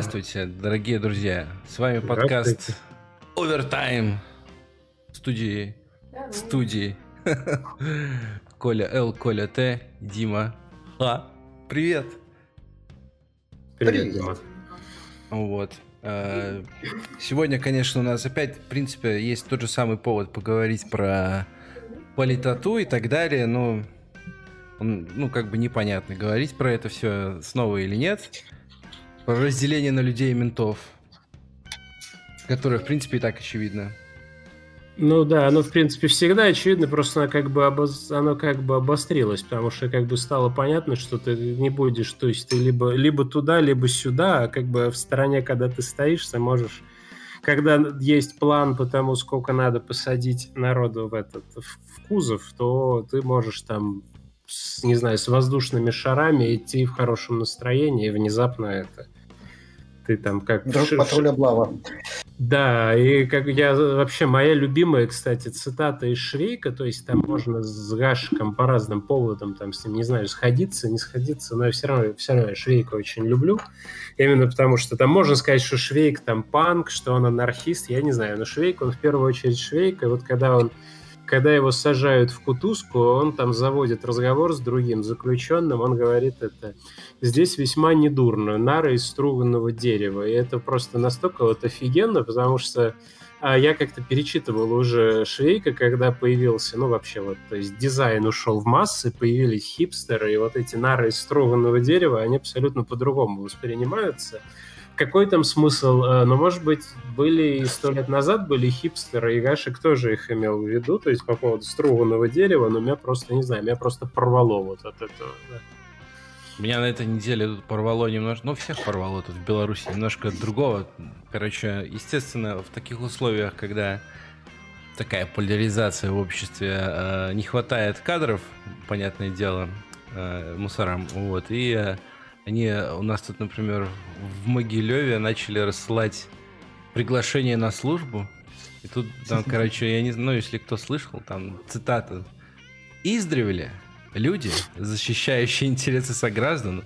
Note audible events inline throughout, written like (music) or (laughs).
Здравствуйте, дорогие друзья. С вами подкаст Overtime студии студии (laughs) Коля Л, Коля Т, Дима Ха. Привет. Привет, Дима. Вот. Э, сегодня, конечно, у нас опять, в принципе, есть тот же самый повод поговорить про политоту и так далее, но ну, как бы непонятно, говорить про это все снова или нет. Разделение на людей и ментов, которое, в принципе, и так очевидно. Ну да, оно в принципе всегда очевидно, просто оно как бы, обоз... оно как бы обострилось, потому что как бы стало понятно, что ты не будешь, то есть ты либо, либо туда, либо сюда, а как бы в стороне, когда ты стоишь, ты можешь, когда есть план по тому, сколько надо посадить народу в этот в кузов, то ты можешь там, с, не знаю, с воздушными шарами идти в хорошем настроении, и внезапно это ты там как... Друг патруля Блава. Да, и как я вообще моя любимая, кстати, цитата из Швейка, то есть там можно с Гашиком по разным поводам, там с ним, не знаю, сходиться, не сходиться, но я все равно, все равно я Швейка очень люблю, именно потому что там можно сказать, что Швейк там панк, что он анархист, я не знаю, но Швейк, он в первую очередь Швейк, и вот когда он когда его сажают в кутузку, он там заводит разговор с другим заключенным, он говорит это, здесь весьма недурно, нары из струганного дерева, и это просто настолько вот офигенно, потому что а я как-то перечитывал уже Швейка, когда появился, ну, вообще вот, то есть дизайн ушел в массы, появились хипстеры, и вот эти нары из струганного дерева, они абсолютно по-другому воспринимаются какой там смысл? Э, но, может быть, были и сто лет назад были хипстеры, и Гашек тоже их имел в виду, то есть по поводу струганного дерева, но меня просто, не знаю, меня просто порвало вот от этого. Да. Меня на этой неделе порвало немножко, ну, всех порвало тут в Беларуси, немножко другого. Короче, естественно, в таких условиях, когда такая поляризация в обществе, э, не хватает кадров, понятное дело, э, мусорам, вот, и они у нас тут, например, в Могилеве начали рассылать приглашение на службу. И тут, там, (laughs) короче, я не знаю, ну, если кто слышал, там цитата. Издревле люди, защищающие интересы сограждан,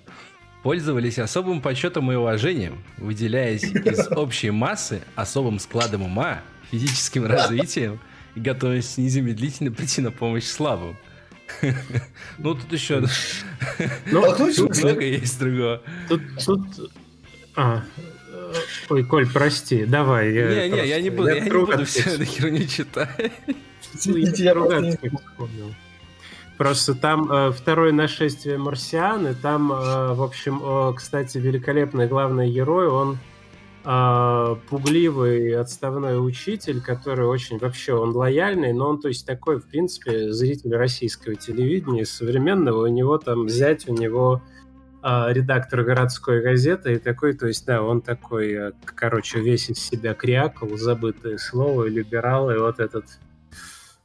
пользовались особым почетом и уважением, выделяясь из (laughs) общей массы особым складом ума, физическим (laughs) развитием и готовясь незамедлительно прийти на помощь слабым. Ну, тут еще ну, (laughs) много есть другого. Тут. А, Ой, Коль, прости, давай. Не, не, я не буду, я не буду все эту херню читать. Я ругаться вспомнил. Просто там э, второе нашествие марсиан, и там, э, в общем, э, кстати, великолепный главный герой, он э, пугливый отставной учитель, который очень вообще он лояльный, но он то есть такой, в принципе, зритель российского телевидения современного. У него там взять, у него э, редактор городской газеты и такой, то есть да, он такой, э, короче, весь из себя крякал, забытое слово, либерал, и вот этот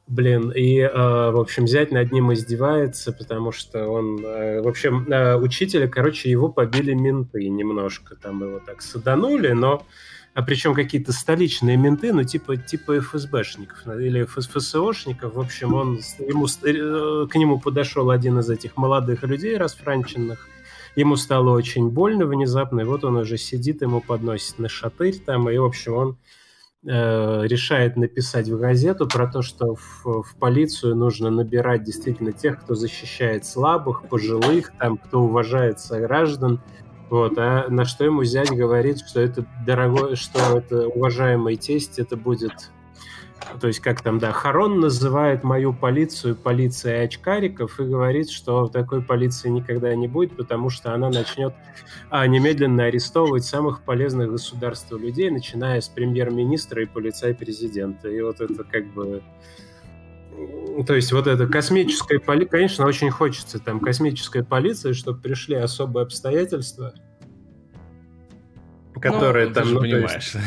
Блин, и, э, в общем, взять над ним издевается, потому что он, э, в общем, э, учителя, короче, его побили менты немножко, там его так саданули, но, а причем какие-то столичные менты, ну, типа, типа ФСБшников или ФСОшников, в общем, он, ему, э, к нему подошел один из этих молодых людей расфранченных, ему стало очень больно внезапно, и вот он уже сидит, ему подносит на шатырь там, и, в общем, он Э, решает написать в газету про то, что в, в полицию нужно набирать действительно тех, кто защищает слабых, пожилых, там, кто уважает граждан. Вот, а на что ему зять говорит, что это дорогой, что это уважаемый тесть, это будет то есть как там, да, Харон называет мою полицию полицией очкариков и говорит, что такой полиции никогда не будет, потому что она начнет а, немедленно арестовывать самых полезных государству людей, начиная с премьер-министра и полицай-президента. И вот это как бы... То есть вот это космическая полиция, конечно, очень хочется там космическая полиция, чтобы пришли особые обстоятельства, которые ну, там... ну, понимаешь. Есть,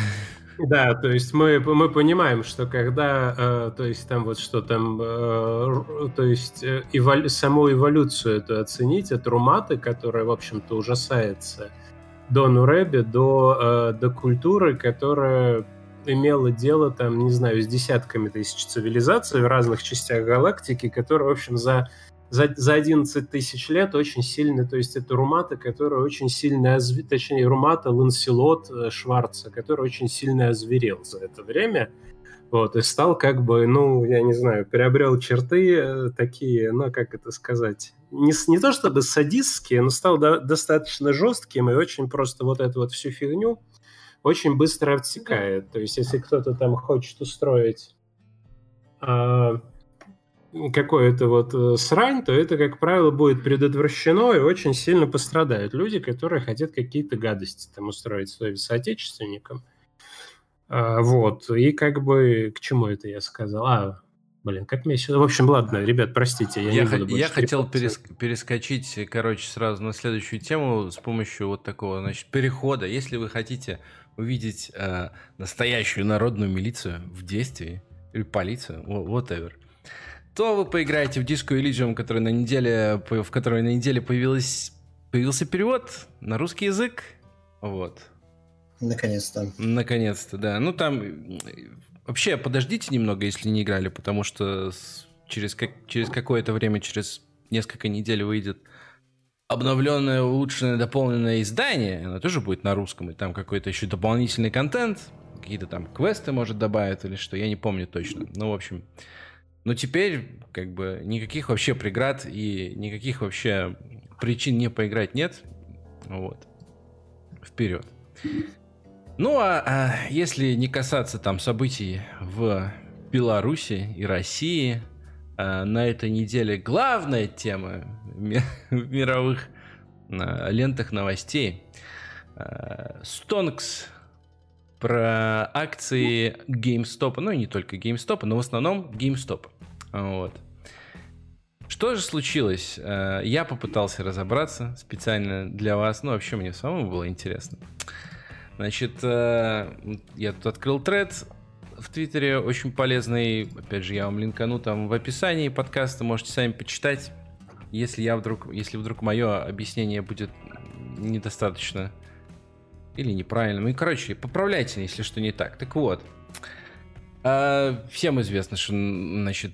да, то есть мы, мы понимаем, что когда, э, то есть там вот что там, э, то есть э, эволю, саму эволюцию эту оценить от Руматы, которая, в общем-то, ужасается, до Нуреби, до, э, до культуры, которая имела дело там, не знаю, с десятками тысяч цивилизаций в разных частях галактики, которые, в общем, за за, за 11 тысяч лет очень сильно, то есть это Румата, которая очень сильно, точнее Румата Ланселот э, Шварца, который очень сильно озверел за это время, вот, и стал как бы, ну, я не знаю, приобрел черты э, такие, ну, как это сказать, не, не то чтобы садистские, но стал до, достаточно жестким и очень просто вот эту вот всю фигню очень быстро отсекает. То есть, если кто-то там хочет устроить а, какое-то вот э, срань, то это, как правило, будет предотвращено и очень сильно пострадают люди, которые хотят какие-то гадости там устроить своим соотечественникам. А, вот. И как бы к чему это я сказал? А, Блин, как мне сюда... В общем, ладно, ребят, простите, я, я не буду больше Я хотел перес... перескочить, короче, сразу на следующую тему с помощью вот такого, значит, перехода. Если вы хотите увидеть э, настоящую народную милицию в действии, или полицию, whatever, то вы поиграете в Disco Elysium, который на неделе, в которой на неделе появилась, появился перевод на русский язык. Вот. Наконец-то. Наконец-то, да. Ну, там... Вообще, подождите немного, если не играли, потому что через, как, через какое-то время, через несколько недель выйдет обновленное, улучшенное, дополненное издание. Оно тоже будет на русском, и там какой-то еще дополнительный контент. Какие-то там квесты, может, добавят или что, я не помню точно. Ну, в общем... Но теперь, как бы, никаких вообще преград и никаких вообще причин не поиграть нет. Вот. Вперед. Ну, а, а если не касаться там событий в Беларуси и России, а, на этой неделе главная тема в (laughs) мировых а, лентах новостей. А, Stonks про акции GameStop, ну и не только GameStop, но в основном GameStop. Вот. Что же случилось? Э, я попытался разобраться специально для вас, ну вообще мне самому было интересно. Значит, э, я тут открыл тред в Твиттере, очень полезный. Опять же, я вам линкану там в описании подкаста, можете сами почитать. Если я вдруг, если вдруг мое объяснение будет недостаточно или неправильным. И, короче, поправляйте, если что не так. Так вот, а, всем известно, что значит,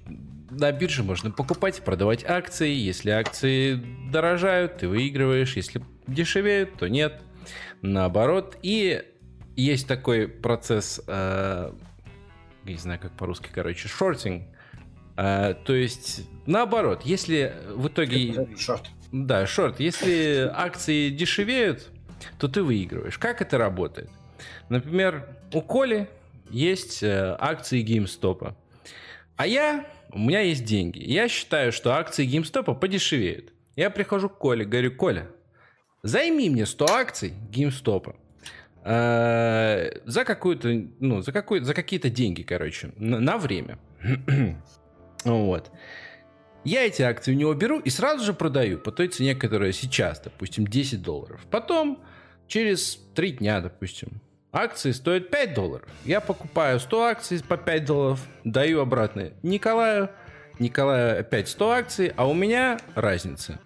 на бирже можно покупать и продавать акции. Если акции дорожают, ты выигрываешь. Если дешевеют, то нет. Наоборот. И есть такой процесс, э, не знаю, как по-русски, короче, шортинг. Э, то есть, наоборот, если в итоге... Шорт. Да, шорт. Если акции дешевеют, то ты выигрываешь. Как это работает? Например, у Коли есть э, акции GameStop. А я, у меня есть деньги. Я считаю, что акции GameStop подешевеют. Я прихожу к Коле, говорю, Коля, займи мне 100 акций GameStop э, за какую-то, ну, за, какую, за какие-то деньги, короче, на, на время. (clears throat) вот. Я эти акции у него беру и сразу же продаю по той цене, которая сейчас, допустим, 10 долларов. Потом, через 3 дня, допустим, акции стоят 5 долларов. Я покупаю 100 акций по 5 долларов, даю обратно Николаю. Николаю опять 100 акций, а у меня разница.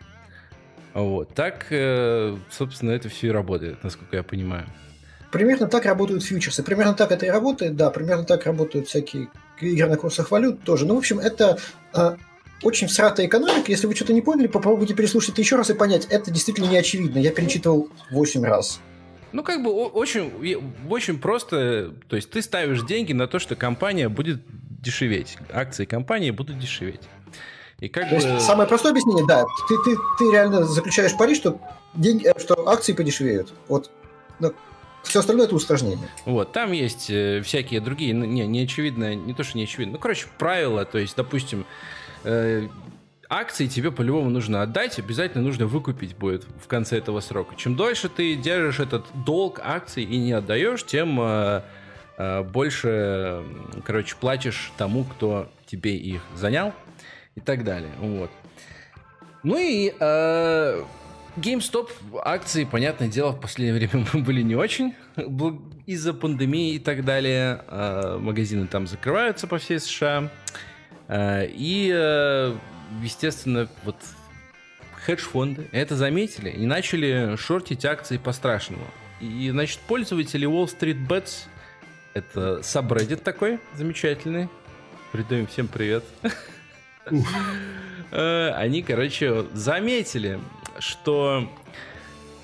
Вот. Так, э, собственно, это все и работает, насколько я понимаю. Примерно так работают фьючерсы. Примерно так это и работает, да. Примерно так работают всякие игры на курсах валют тоже. Ну, в общем, это а, очень всратая экономика. Если вы что-то не поняли, попробуйте переслушать это еще раз и понять. Это действительно не очевидно. Я перечитывал 8 раз. Ну, как бы очень, очень просто. То есть ты ставишь деньги на то, что компания будет дешеветь. Акции компании будут дешеветь. И как то бы... есть самое простое объяснение, да, ты, ты, ты реально заключаешь пари, что, деньги, э, что акции подешевеют. Вот. Но все остальное это усложнение. Вот, там есть э, всякие другие, не, не очевидно, не то, что не очевидно, ну, короче, правила, то есть, допустим, э, акции тебе по-любому нужно отдать, обязательно нужно выкупить будет в конце этого срока. Чем дольше ты держишь этот долг акций и не отдаешь, тем э, э, больше, короче, платишь тому, кто тебе их занял и так далее. Вот. Ну и э, GameStop акции, понятное дело, в последнее время (laughs) были не очень. Из-за пандемии и так далее. Э, магазины там закрываются по всей США. Э, и, э, естественно, вот хедж-фонды это заметили и начали шортить акции по-страшному. И, значит, пользователи Wall Street Bets, это subreddit такой замечательный, передаем всем привет. Э, они, короче, заметили, что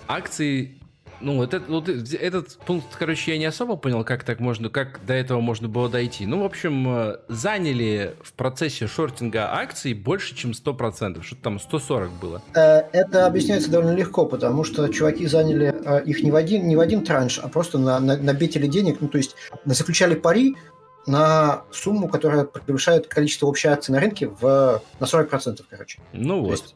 акции ну, вот, это, вот этот пункт, короче, я не особо понял, как так можно, как до этого можно было дойти. Ну, в общем, э, заняли в процессе шортинга акций больше, чем 100%. Что-то там 140 было. Э, это объясняется довольно легко, потому что чуваки заняли э, их не в один, не в один транш, а просто на, на, набитили денег, ну, то есть заключали пари на сумму, которая превышает количество общей акций на рынке в, на 40%, короче. Ну вот. Есть,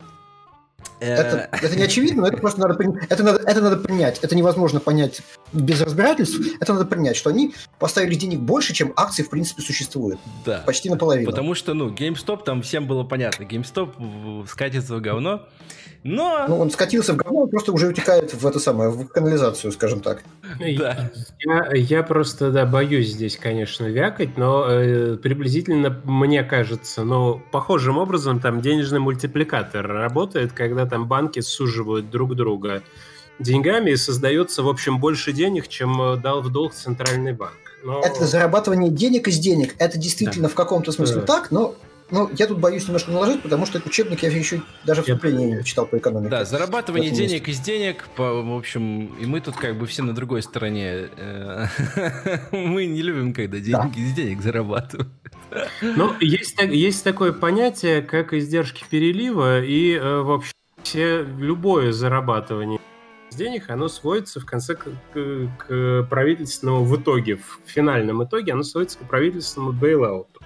это, э. это не очевидно, но это просто надо, это, надо, это надо принять. Это невозможно понять без разбирательств. Это надо принять, что они поставили денег больше, чем акции в принципе существуют. Да. Почти наполовину. Потому что, ну, GameStop там всем было понятно. GameStop скатится в говно. Но... Ну, он скатился в говно, он просто уже утекает в это самое, в канализацию, скажем так. Да. Я, я просто, да, боюсь здесь, конечно, вякать, но э, приблизительно, мне кажется, но похожим образом там денежный мультипликатор работает, когда там банки суживают друг друга деньгами и создается, в общем, больше денег, чем э, дал в долг центральный банк. Но... Это зарабатывание денег из денег. Это действительно да. в каком-то смысле да. так, но ну, я тут боюсь немножко наложить, потому что учебник я еще даже вступление не читал по экономике. Да, зарабатывание денег из денег, по, в общем, и мы тут как бы все на другой стороне. Э, (laughs) мы не любим, когда деньги из денег зарабатывают. Ну, есть, есть такое понятие, как издержки перелива, и, э, в общем, все, любое зарабатывание денег, оно сводится в конце к, к, к правительственному в итоге, в финальном итоге, оно сводится к правительственному бейлауту.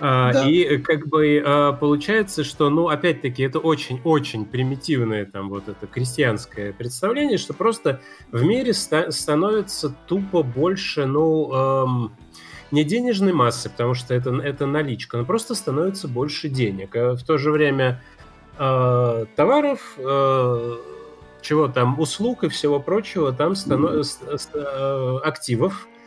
А, да. И как бы а, получается, что, ну, опять-таки, это очень-очень примитивное там вот это крестьянское представление, что просто в мире ста- становится тупо больше, ну, эм, не денежной массы, потому что это, это наличка, но просто становится больше денег. А в то же время э, товаров, э, чего там, услуг и всего прочего, там становится э, активов, э,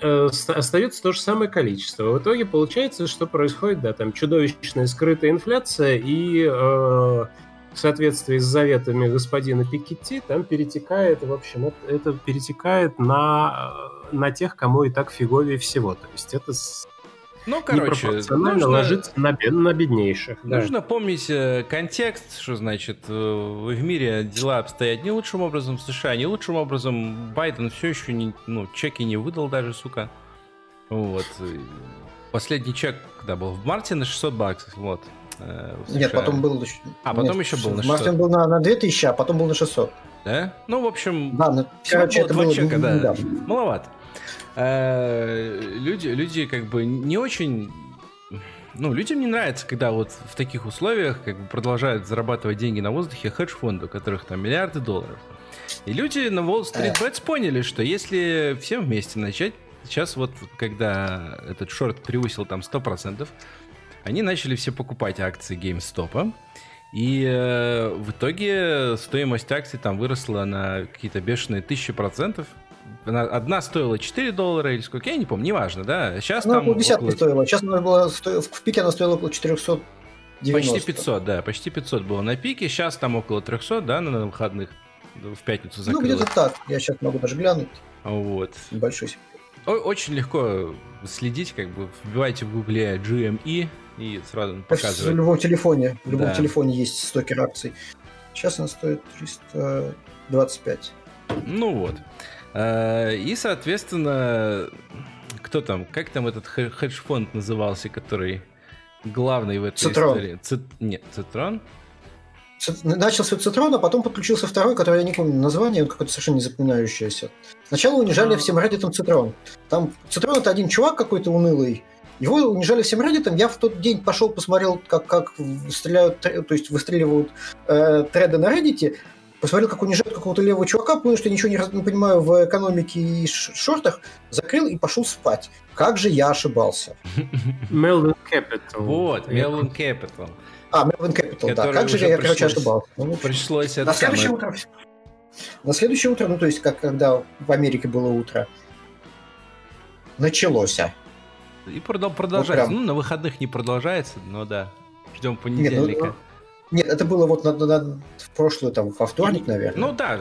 остается то же самое количество. В итоге получается, что происходит, да, там чудовищная скрытая инфляция и э, в соответствии с заветами господина Пикетти там перетекает, в общем, это, это перетекает на, э, на тех, кому и так фиговее всего. То есть это ну, короче, нужно... ложиться на, бед... на беднейших. Нужно да. помнить э, контекст, что значит э, в мире дела обстоят не лучшим образом, в США не лучшим образом. Байден все еще не, ну, чеки не выдал даже, сука. Вот. Последний чек, когда был в марте на 600 баксов, вот. Э, Нет, потом был... А, потом Нет, еще был на 600. В марте он был на, на 2000, а потом был на 600. Да? Ну, в общем... Да, ну, короче, это было... Чека, да. да. Маловато. Э, люди, люди как бы не очень... Ну, людям не нравится, когда вот в таких условиях как бы продолжают зарабатывать деньги на воздухе хедж-фонды, у которых там миллиарды долларов. И люди на Wall Street Bets поняли, что если всем вместе начать, сейчас вот когда этот шорт превысил там 100%, они начали все покупать акции GameStop, и э, в итоге стоимость акций там выросла на какие-то бешеные тысячи процентов, она, одна стоила 4 доллара или сколько, я не помню, неважно, да? Сейчас она там... около... стоила. Сейчас она была, в пике она стоила около 400 90. Почти 500, да, почти 500 было на пике, сейчас там около 300, да, на выходных, в пятницу закрылось. Ну, где-то так, я сейчас могу даже глянуть. Вот. Небольшой Очень легко следить, как бы, вбивайте в гугле GME и сразу показывает. В любом телефоне, в любом да. телефоне есть стокер акций. Сейчас она стоит 325. Ну вот. Э, и, соответственно, кто там, как там этот хедж-фонд назывался, который главный в этой Цитрон. истории? Цит... Нет, Цитрон? Начался Цитрон, а потом подключился второй, который я не помню название, он какой-то совершенно не запоминающийся. Сначала унижали а. всем Reddit Цитрон. Там Цитрон это один чувак какой-то унылый, его унижали всем Reddit. Я в тот день пошел, посмотрел, как, как стреляют, то есть выстреливают э, треды на Reddit посмотрел, как унижают какого-то левого чувака, понял, что я ничего не, не понимаю в экономике и шортах, закрыл и пошел спать. Как же я ошибался. Melvin Capital. Вот, Melvin Capital. А, Melvin Capital, да. Как же я, короче, ошибался. Ну, пришлось на следующее утро. На следующее утро, ну, то есть, как когда в Америке было утро, началось. И продолжается. Ну, ну, на выходных не продолжается, но да. Ждем понедельника. Нет, ну, нет, это было вот на, на, в прошлую, там, во вторник, наверное. Ну да.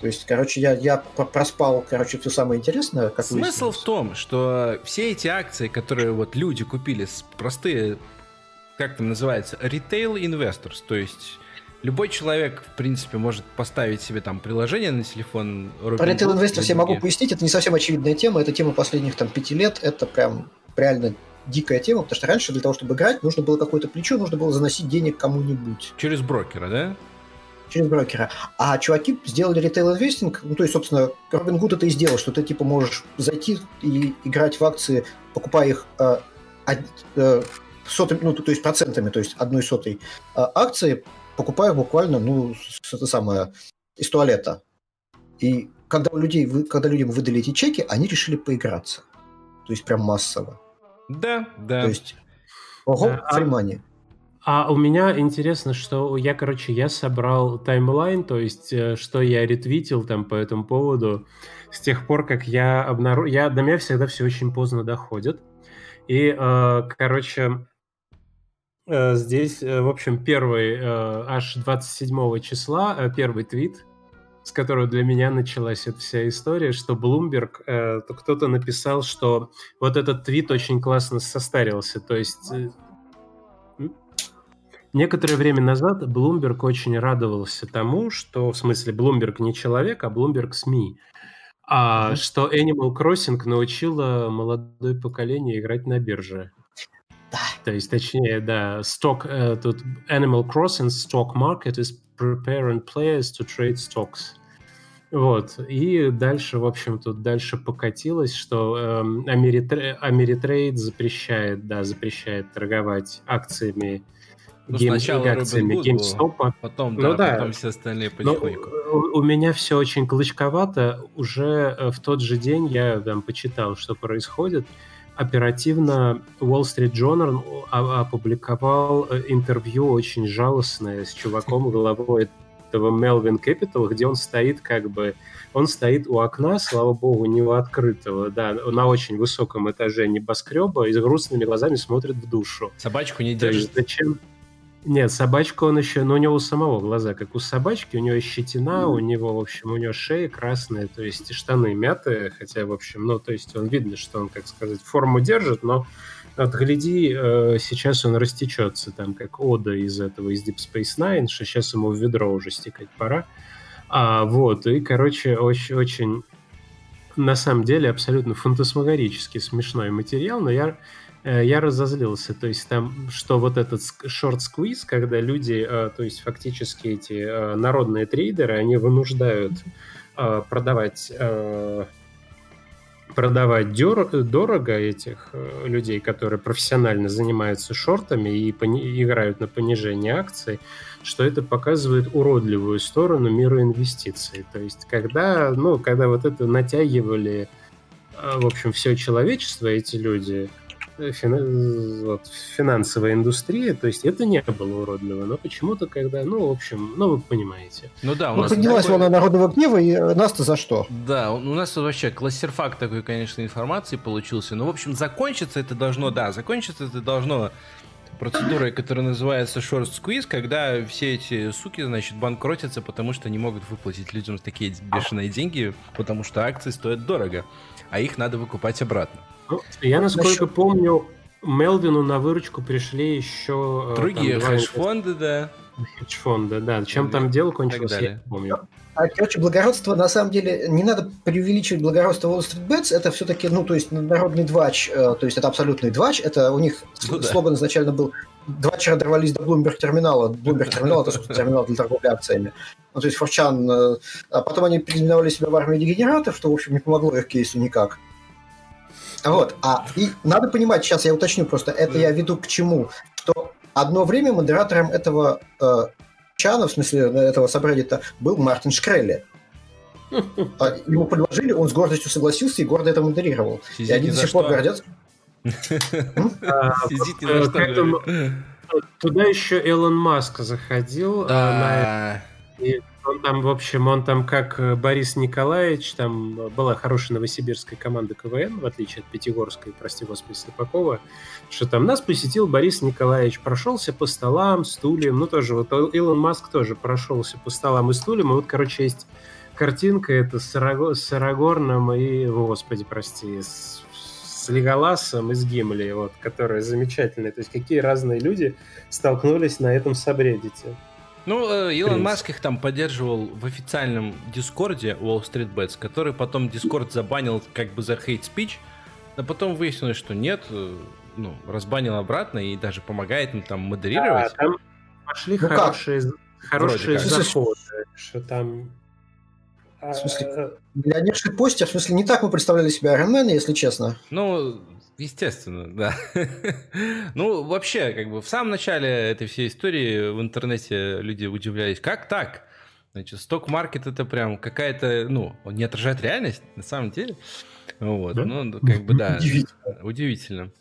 То есть, короче, я, я проспал, короче, все самое интересное. Как Смысл в том, что все эти акции, которые вот люди купили, простые как там называется, retail investors, то есть любой человек, в принципе, может поставить себе там приложение на телефон. Robin Про Retail Investors я могу пояснить, это не совсем очевидная тема, это тема последних там пяти лет, это прям реально дикая тема, потому что раньше для того, чтобы играть, нужно было какое-то плечо, нужно было заносить денег кому-нибудь. Через брокера, да? Через брокера. А чуваки сделали ритейл инвестинг, ну, то есть, собственно, Робин Гуд это и сделал, что ты, типа, можешь зайти и играть в акции, покупая их э, э, сотами, ну, то есть процентами, то есть одной сотой э, акции, покупая буквально, ну, это самое, из туалета. И когда, у людей, когда людям выдали эти чеки, они решили поиграться. То есть прям массово. Да, да. То есть, ого, да, фримани. А, а у меня интересно, что я, короче, я собрал таймлайн, то есть, э, что я ретвитил там по этому поводу с тех пор, как я обнаружил... Я, до меня всегда все очень поздно доходит. И, э, короче, э, здесь, э, в общем, первый, э, аж 27 числа, э, первый твит, с которого для меня началась эта вся история, что Bloomberg, э, то кто-то написал, что вот этот твит очень классно состарился. То есть э, некоторое время назад Bloomberg очень радовался тому, что, в смысле, Bloomberg не человек, а Bloomberg СМИ, а mm-hmm. что Animal Crossing научила молодое поколение играть на бирже. Да. То есть, точнее, да, stock, э, тут Animal Crossing stock market is preparing players to trade stocks. Вот. И дальше, в общем, тут дальше покатилось, что э, Ameritrade запрещает, да, запрещает торговать акциями ну, гейм, сначала акциями GameStop. Потом, ну, да, да, потом все остальные потихоньку. у, у меня все очень клычковато. Уже э, в тот же день я там почитал, что происходит. Оперативно Wall Street Journal опубликовал э, интервью очень жалостное с чуваком (laughs) головой этого Melvin Capital, где он стоит как бы, он стоит у окна, слава богу, не у открытого, да, на очень высоком этаже небоскреба и с грустными глазами смотрит в душу. Собачку не держит. зачем? Нет, собачку он еще, но у него у самого глаза, как у собачки, у него щетина, mm. у него, в общем, у него шея красная, то есть штаны мятые, хотя, в общем, ну, то есть он видно, что он, как сказать, форму держит, но отгляди, э, сейчас он растечется, там, как Ода из этого, из Deep Space Nine, что сейчас ему в ведро уже стекать пора. А, вот, и, короче, очень, очень, на самом деле, абсолютно фантасмагорически смешной материал, но я, я разозлился. То есть там, что вот этот шорт-сквиз, когда люди, э, то есть фактически эти народные трейдеры, они вынуждают продавать продавать дорого этих э, людей, которые профессионально занимаются шортами и играют на понижение акций, что это показывает уродливую сторону мира инвестиций. То есть, когда, ну, когда вот это натягивали, э, в общем, все человечество, эти люди, фин... вот, финансовая индустрия, то есть это не было уродливо, но почему-то когда, ну, в общем, ну, вы понимаете. Ну да, у ну, нас поднялась такой... волна народного гнева, и нас-то за что? Да, у нас вообще классерфакт такой, конечно, информации получился, но, в общем, закончиться это должно, да, закончиться это должно процедурой, которая называется short squeeze, когда все эти суки, значит, банкротятся, потому что не могут выплатить людям такие бешеные деньги, потому что акции стоят дорого, а их надо выкупать обратно. Ну, я, насколько Насчет... помню, Мелвину на выручку пришли еще... Э, Другие хедж-фонды, да. Хедж-фонды, да. Чем там дело кончилось, я помню. А, короче, благородство, на самом деле, не надо преувеличивать благородство Wall Street Bets, это все-таки, ну, то есть, народный двач, э, то есть, это абсолютный двач, это у них ну, слоган да. изначально был «Двачера дорвались до Bloomberg терминала». Bloomberg терминал – это, собственно, терминал для торговли акциями. Ну, то есть, Форчан, э, а потом они переименовали себя в армию дегенератов, что, в общем, не помогло их кейсу никак. Вот. А и надо понимать, сейчас я уточню просто, это я веду к чему, что одно время модератором этого э, чана, в смысле этого сабреддита, был Мартин Шкрелли. (laughs) А ему предложили, он с гордостью согласился и гордо это модерировал. и они до сих пор гордятся. (laughs) Сидите на что, Туда еще Элон Маск заходил. А, и он там, в общем, он там как э, Борис Николаевич, там была хорошая новосибирская команда КВН, в отличие от Пятигорской, прости господи, Слепакова, что там нас посетил Борис Николаевич, прошелся по столам, стульям, ну тоже вот Илон Маск тоже прошелся по столам и стульям, и вот, короче, есть картинка, это с, Арагор, с Арагорном и, господи, прости, с с Леголасом и с Гимли, вот, которые замечательные. То есть какие разные люди столкнулись на этом сабреддите. Ну, э, Илон Маск их там поддерживал в официальном дискорде Wall Street Bets, который потом дискорд забанил как бы за хейт спич, но потом выяснилось, что нет, э, ну, разбанил обратно и даже помогает им там модерировать. А, там пошли ну хорошие, как? хорошие заходы, что там в смысле, а, миллионерший постер, в смысле, не так мы представляли себя Iron если честно. Ну, естественно, да. (laughs) ну, вообще, как бы в самом начале этой всей истории в интернете люди удивлялись, как так? Значит, сток-маркет это прям какая-то, ну, он не отражает реальность, на самом деле. Вот, да? ну, как бы, (laughs) да, удивительно. удивительно.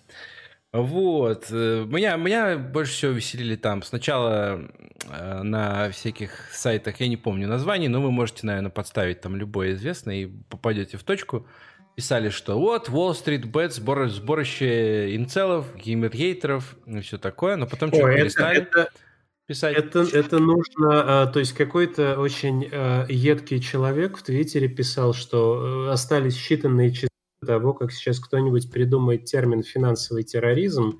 Вот. Э, меня, меня больше всего веселили там. Сначала э, на всяких сайтах, я не помню названий, но вы можете, наверное, подставить там любое известное и попадете в точку. Писали, что вот, Wall Street Bets, сбор, сборище инцелов, геймергейтеров и все такое, но потом что-то перестали это, писать. Это, это нужно, а, то есть какой-то очень а, едкий человек в Твиттере писал, что э, остались считанные часы того, как сейчас кто-нибудь придумает термин «финансовый терроризм»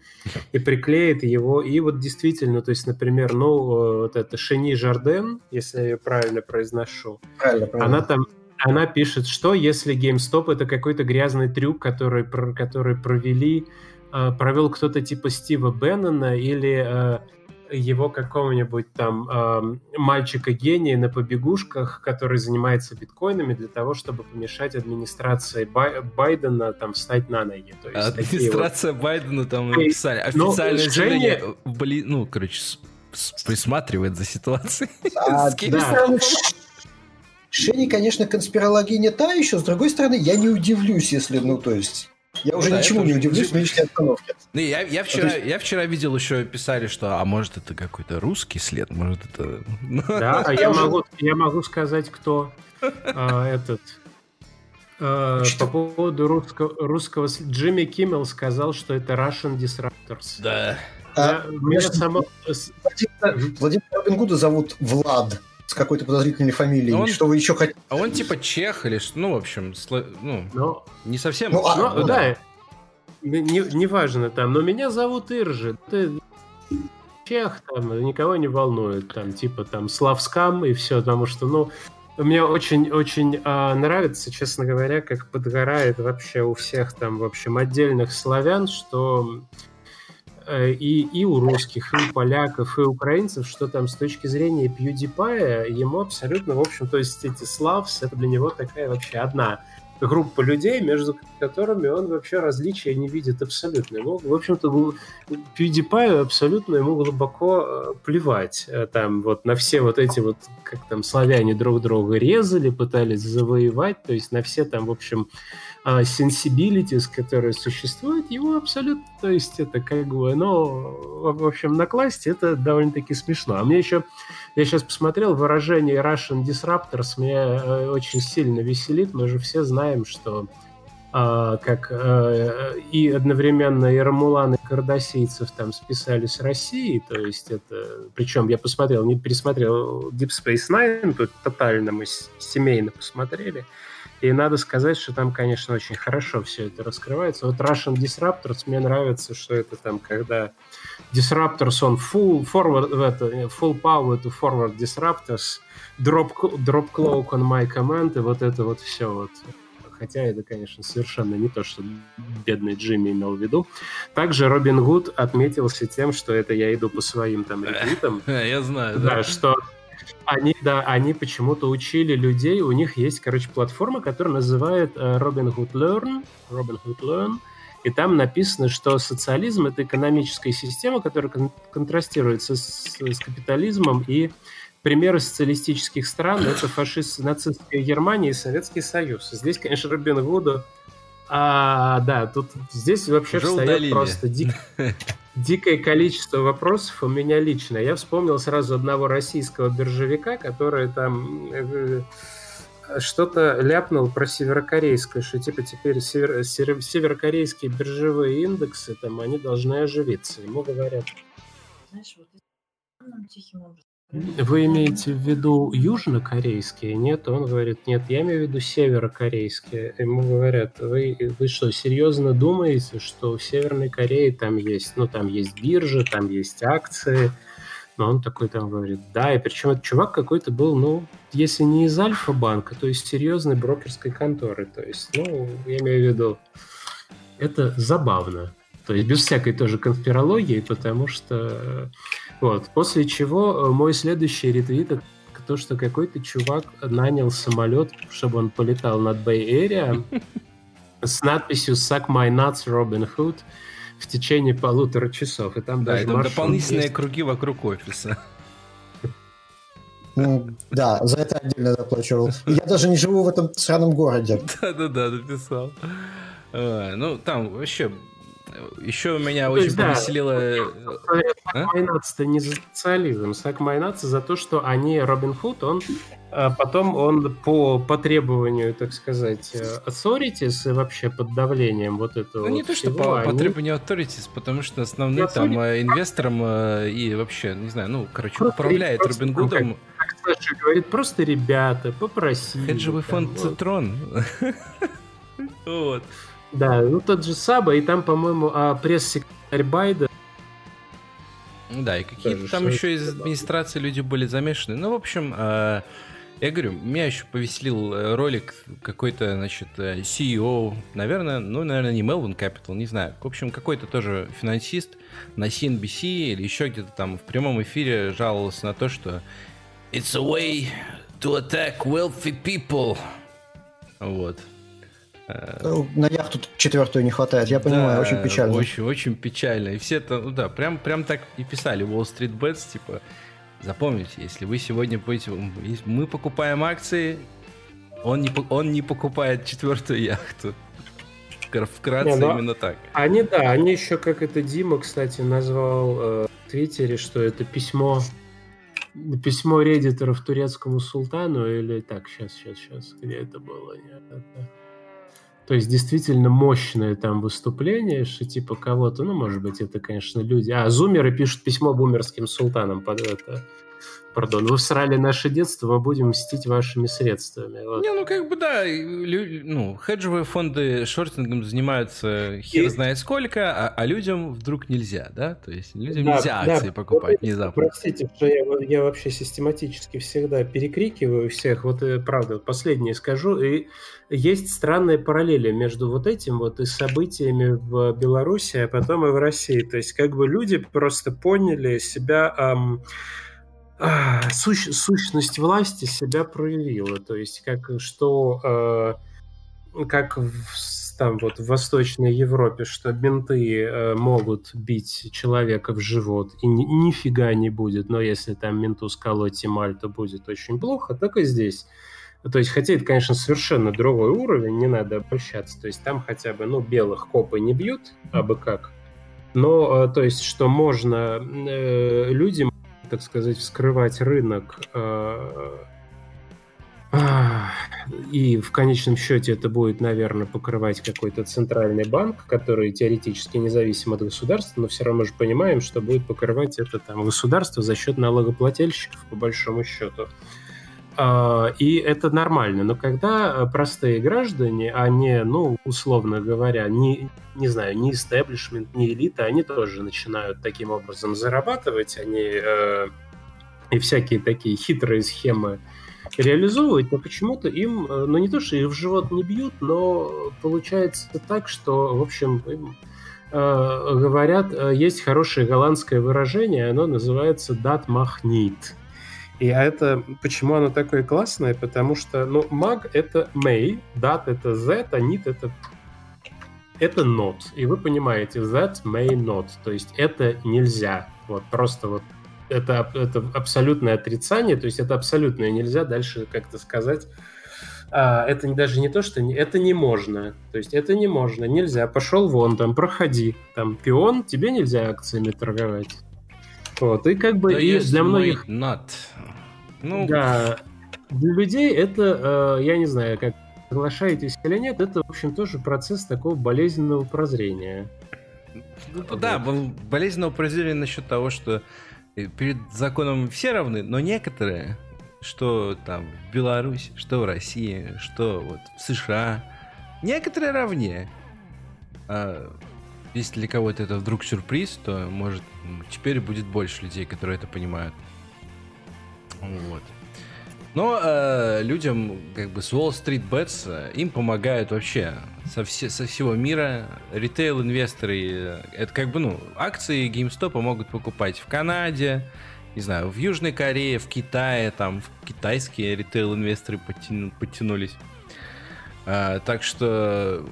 и приклеит его, и вот действительно, то есть, например, ну, э, вот это Шени Жарден, если я ее правильно произношу, правильно, правильно. она там она пишет, что если GameStop это какой-то грязный трюк, который, который провели, э, провел кто-то типа Стива Беннона или э, его какого-нибудь там э, мальчика-гения на побегушках, который занимается биткоинами для того, чтобы помешать администрации Бай- Байдена там встать на ноги. То есть Администрация вот... Байдена там написали. Официальное заявление, Женя... ну, короче, присматривает за ситуацией. А, (laughs) да. Шенни, конечно, конспирология та еще, с другой стороны, я не удивлюсь, если, ну, то есть, я уже да, ничему не удивлюсь в нынешней обстановке. Ну, я, я, вчера, есть... я вчера видел еще писали, что а может это какой-то русский след, может это... Да, а (laughs) я могу, я могу сказать, кто а, этот... А, по поводу русского, русского... Джимми Киммел сказал, что это Russian Disruptors. Да. А, меня само... Владимир, Владимир Робингуда зовут Влад с какой-то подозрительной фамилией. Он, что вы еще хотите? А он типа чех или что? Ну, в общем, сло... ну, но... не совсем. Ну, а, ну, ну да. Не, не важно там, но меня зовут Иржи. Ты чех там, никого не волнует. Там, типа, там, Славскам и все, потому что, ну, мне очень-очень а, нравится, честно говоря, как подгорает вообще у всех там, в общем, отдельных славян, что Э, и, и у русских, и у поляков, и у украинцев, что там с точки зрения PewDiePie ему абсолютно, в общем, то есть эти славс, это для него такая вообще одна группа людей, между которыми он вообще различия не видит абсолютно. Ему, в общем-то, PewDiePie абсолютно ему глубоко э, плевать э, там вот на все вот эти вот, как там славяне друг друга резали, пытались завоевать, то есть на все там, в общем, sensibilities, которые существуют, его абсолютно, то есть это как бы, ну, в общем, на классе это довольно-таки смешно. А мне еще, я сейчас посмотрел выражение Russian Disruptors, меня э, очень сильно веселит, мы же все знаем, что а, как а, и одновременно и Рамулан, и Кардасийцев там списали с Россией, то есть это, причем я посмотрел, не пересмотрел Deep Space Nine, тут тотально мы семейно посмотрели, и надо сказать, что там, конечно, очень хорошо все это раскрывается. Вот Russian Disruptors, мне нравится, что это там, когда Disruptors on full, forward, это, full power to forward Disruptors, drop, drop cloak on my command, и вот это вот все вот. Хотя это, конечно, совершенно не то, что бедный Джимми имел в виду. Также Робин Гуд отметился тем, что это я иду по своим там (laughs) реквитам. Я знаю, да. Да, что они, да, они почему-то учили людей, у них есть, короче, платформа, которая называет uh, Robinhood Learn, Robinhood Learn, и там написано, что социализм — это экономическая система, которая кон- контрастирует с, с капитализмом, и примеры социалистических стран — это фашист, нацистская Германия и Советский Союз. Здесь, конечно, Робин Гуда а, да, тут здесь вообще Уже встает удалили. просто дик, (laughs) дикое количество вопросов у меня лично. Я вспомнил сразу одного российского биржевика, который там э, что-то ляпнул про северокорейское, что типа теперь север, северокорейские биржевые индексы, там, они должны оживиться. Ему говорят. Знаешь, вот тихим образом Вы имеете в виду южнокорейские? Нет, он говорит, нет, я имею в виду северокорейские. Ему говорят, вы, вы что, серьезно думаете, что в Северной Корее там есть, ну, там есть биржа, там есть акции, но он такой там говорит, да, и причем этот чувак какой-то был, ну, если не из Альфа-банка, то из серьезной брокерской конторы. То есть, ну, я имею в виду, это забавно. То есть без всякой тоже конспирологии, потому что... Вот. После чего э, мой следующий ретвит это то, что какой-то чувак нанял самолет, чтобы он полетал над Bay Area (laughs) с надписью «Suck my nuts, Robin Hood» в течение полутора часов. И там да, даже там дополнительные есть. круги вокруг офиса. Да, за это отдельно заплачивал. Я даже не живу в этом сраном городе. (laughs) Да-да-да, написал. Ну, там вообще еще меня очень есть, повеселило... Да. Майнаться не за социализм. Сак майнаться за то, что они, Робин Худ, он а потом он по, по требованию, так сказать, э, authorities и вообще под давлением вот этого. Ну, не то, что по, они... по требованию authorities, потому что основным там э, инвестором э, и вообще, не знаю, ну, короче, просто, управляет просто, Робин Гудом. Как, как Саша говорит, просто ребята, попросили. Хеджевый фонд Цитрон. Вот. (laughs) Да, ну тот же Саба, и там, по-моему, а пресс-секретарь Байда да, и какие-то там еще из администрации люди были замешаны. Ну, в общем, э, я говорю, меня еще повеселил э, ролик какой-то, значит, э, CEO, наверное, ну, наверное, не Melvin Capital, не знаю. В общем, какой-то тоже финансист на CNBC или еще где-то там в прямом эфире жаловался на то, что It's a way to attack wealthy people. Вот. Ну, на яхту четвертую не хватает, я понимаю, да, очень печально. Очень, очень печально. И все это, ну да, прям, прям так и писали Wall Street Bets, типа, запомните, если вы сегодня будете, мы покупаем акции, он не, он не покупает четвертую яхту. Вкратце не, ну, именно так. Они, да, они еще, как это Дима, кстати, назвал э, в Твиттере, что это письмо письмо редиторов турецкому султану или так, сейчас, сейчас, сейчас, где это было? Нет, это... То есть действительно мощное там выступление, что типа кого-то, ну, может быть, это, конечно, люди. А, зумеры пишут письмо бумерским султанам под это. Пардон, вы всрали наше детство, мы будем мстить вашими средствами. Вот. Не, ну как бы да, ну, хеджевые фонды шортингом занимаются хер и... знает сколько, а, а людям вдруг нельзя, да? То есть людям да, нельзя акции да, покупать внезапно. Простите, что я, я вообще систематически всегда перекрикиваю всех. Вот э, правда, последнее скажу. И есть странные параллели между вот этим вот и событиями в Беларуси, а потом и в России. То есть как бы люди просто поняли себя... Эм, сущ, сущность власти себя проявила. То есть, как что э, как в, там вот в Восточной Европе, что менты э, могут бить человека в живот и ни, нифига не будет, но если там менту сколоть эмаль, то будет очень плохо, так и здесь. То есть, хотя это, конечно, совершенно другой уровень, не надо обольщаться. То есть там хотя бы, ну, белых копы не бьют, а бы как. Но, э, то есть, что можно э, людям так сказать, вскрывать рынок э, и в конечном счете это будет, наверное, покрывать какой-то центральный банк, который теоретически независим от государства, но все равно мы же понимаем, что будет покрывать это там государство за счет налогоплательщиков, по большому счету. А, и это нормально. Но когда простые граждане, а не, ну, условно говоря, не, не знаю, не истеблишмент, не элита, они тоже начинают таким образом зарабатывать, они э, и всякие такие хитрые схемы реализовывать, но почему-то им, э, ну не то, что их в живот не бьют, но получается так, что, в общем, им э, говорят, э, есть хорошее голландское выражение, оно называется «dat mag niet». И это, почему оно такое классное? Потому что, ну, mag — это may, dat — это z, а need — это это not. И вы понимаете, that may not. То есть это нельзя. Вот просто вот это, это абсолютное отрицание, то есть это абсолютное нельзя дальше как-то сказать. А, это даже не то, что не, это не можно. То есть это не можно, нельзя. Пошел вон, там, проходи. Там, пион, тебе нельзя акциями торговать. Вот, и как бы да и для многих... Not. Ну... Да, для людей это, э, я не знаю, как соглашаетесь или нет, это, в общем, тоже процесс такого болезненного прозрения. Ну, да, болезненного прозрения насчет того, что перед законом все равны, но некоторые, что там в Беларуси, что в России, что вот в США, некоторые равнее. А если для кого-то это вдруг сюрприз, то может теперь будет больше людей, которые это понимают. Вот. Но э, людям, как бы, с Wall Street Bets, э, им помогают вообще со, все, со всего мира. Ритейл-инвесторы, э, это как бы, ну, акции GameStop могут покупать в Канаде, не знаю, в Южной Корее, в Китае, там, в китайские ритейл-инвесторы подтяну, подтянулись. А, так что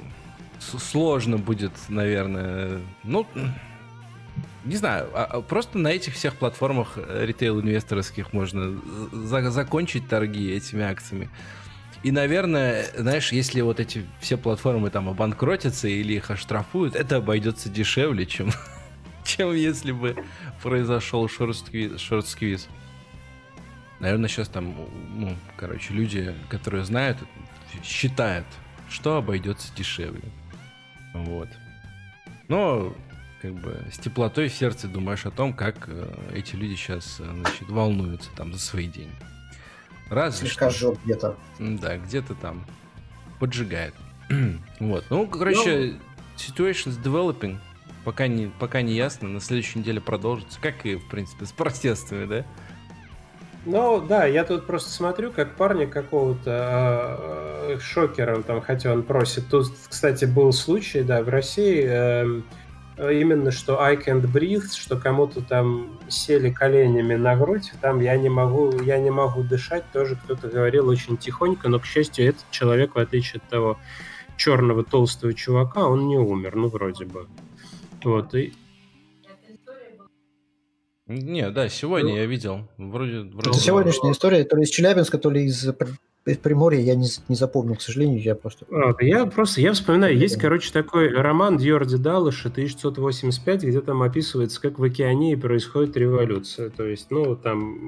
сложно будет, наверное, ну, не знаю, а, а просто на этих всех платформах э, ритейл-инвесторских можно за закончить торги этими акциями. И, наверное, знаешь, если вот эти все платформы там обанкротятся или их оштрафуют, это обойдется дешевле, чем, (laughs) чем если бы произошел шорт-сквиз. Наверное, сейчас там, ну, короче, люди, которые знают, считают, что обойдется дешевле. Вот. Но как бы с теплотой в сердце думаешь о том, как э, эти люди сейчас э, значит, волнуются там за свои деньги. Разве Слегка что... где-то. Да, где-то там поджигает. (clears throat) вот. Ну, короче, ну... situations developing. Пока не, пока не ясно. На следующей неделе продолжится. Как и, в принципе, с протестами, да? Ну, да, я тут просто смотрю, как парня какого-то э, шокером там, хотя он просит. Тут, кстати, был случай, да, в России э, именно, что I can't breathe, что кому-то там сели коленями на грудь, там я не могу, я не могу дышать, тоже кто-то говорил очень тихонько, но, к счастью, этот человек, в отличие от того черного толстого чувака, он не умер, ну, вроде бы. Вот, и, не, да, сегодня ну, я видел. Вроде, вроде... Это сегодняшняя история, то ли из Челябинска, то ли из Приморья, я не, не запомнил, к сожалению, я просто... А, я просто, я вспоминаю, есть, короче, такой роман Дьорди Далыша 1685, где там описывается, как в Океании происходит революция. То есть, ну, там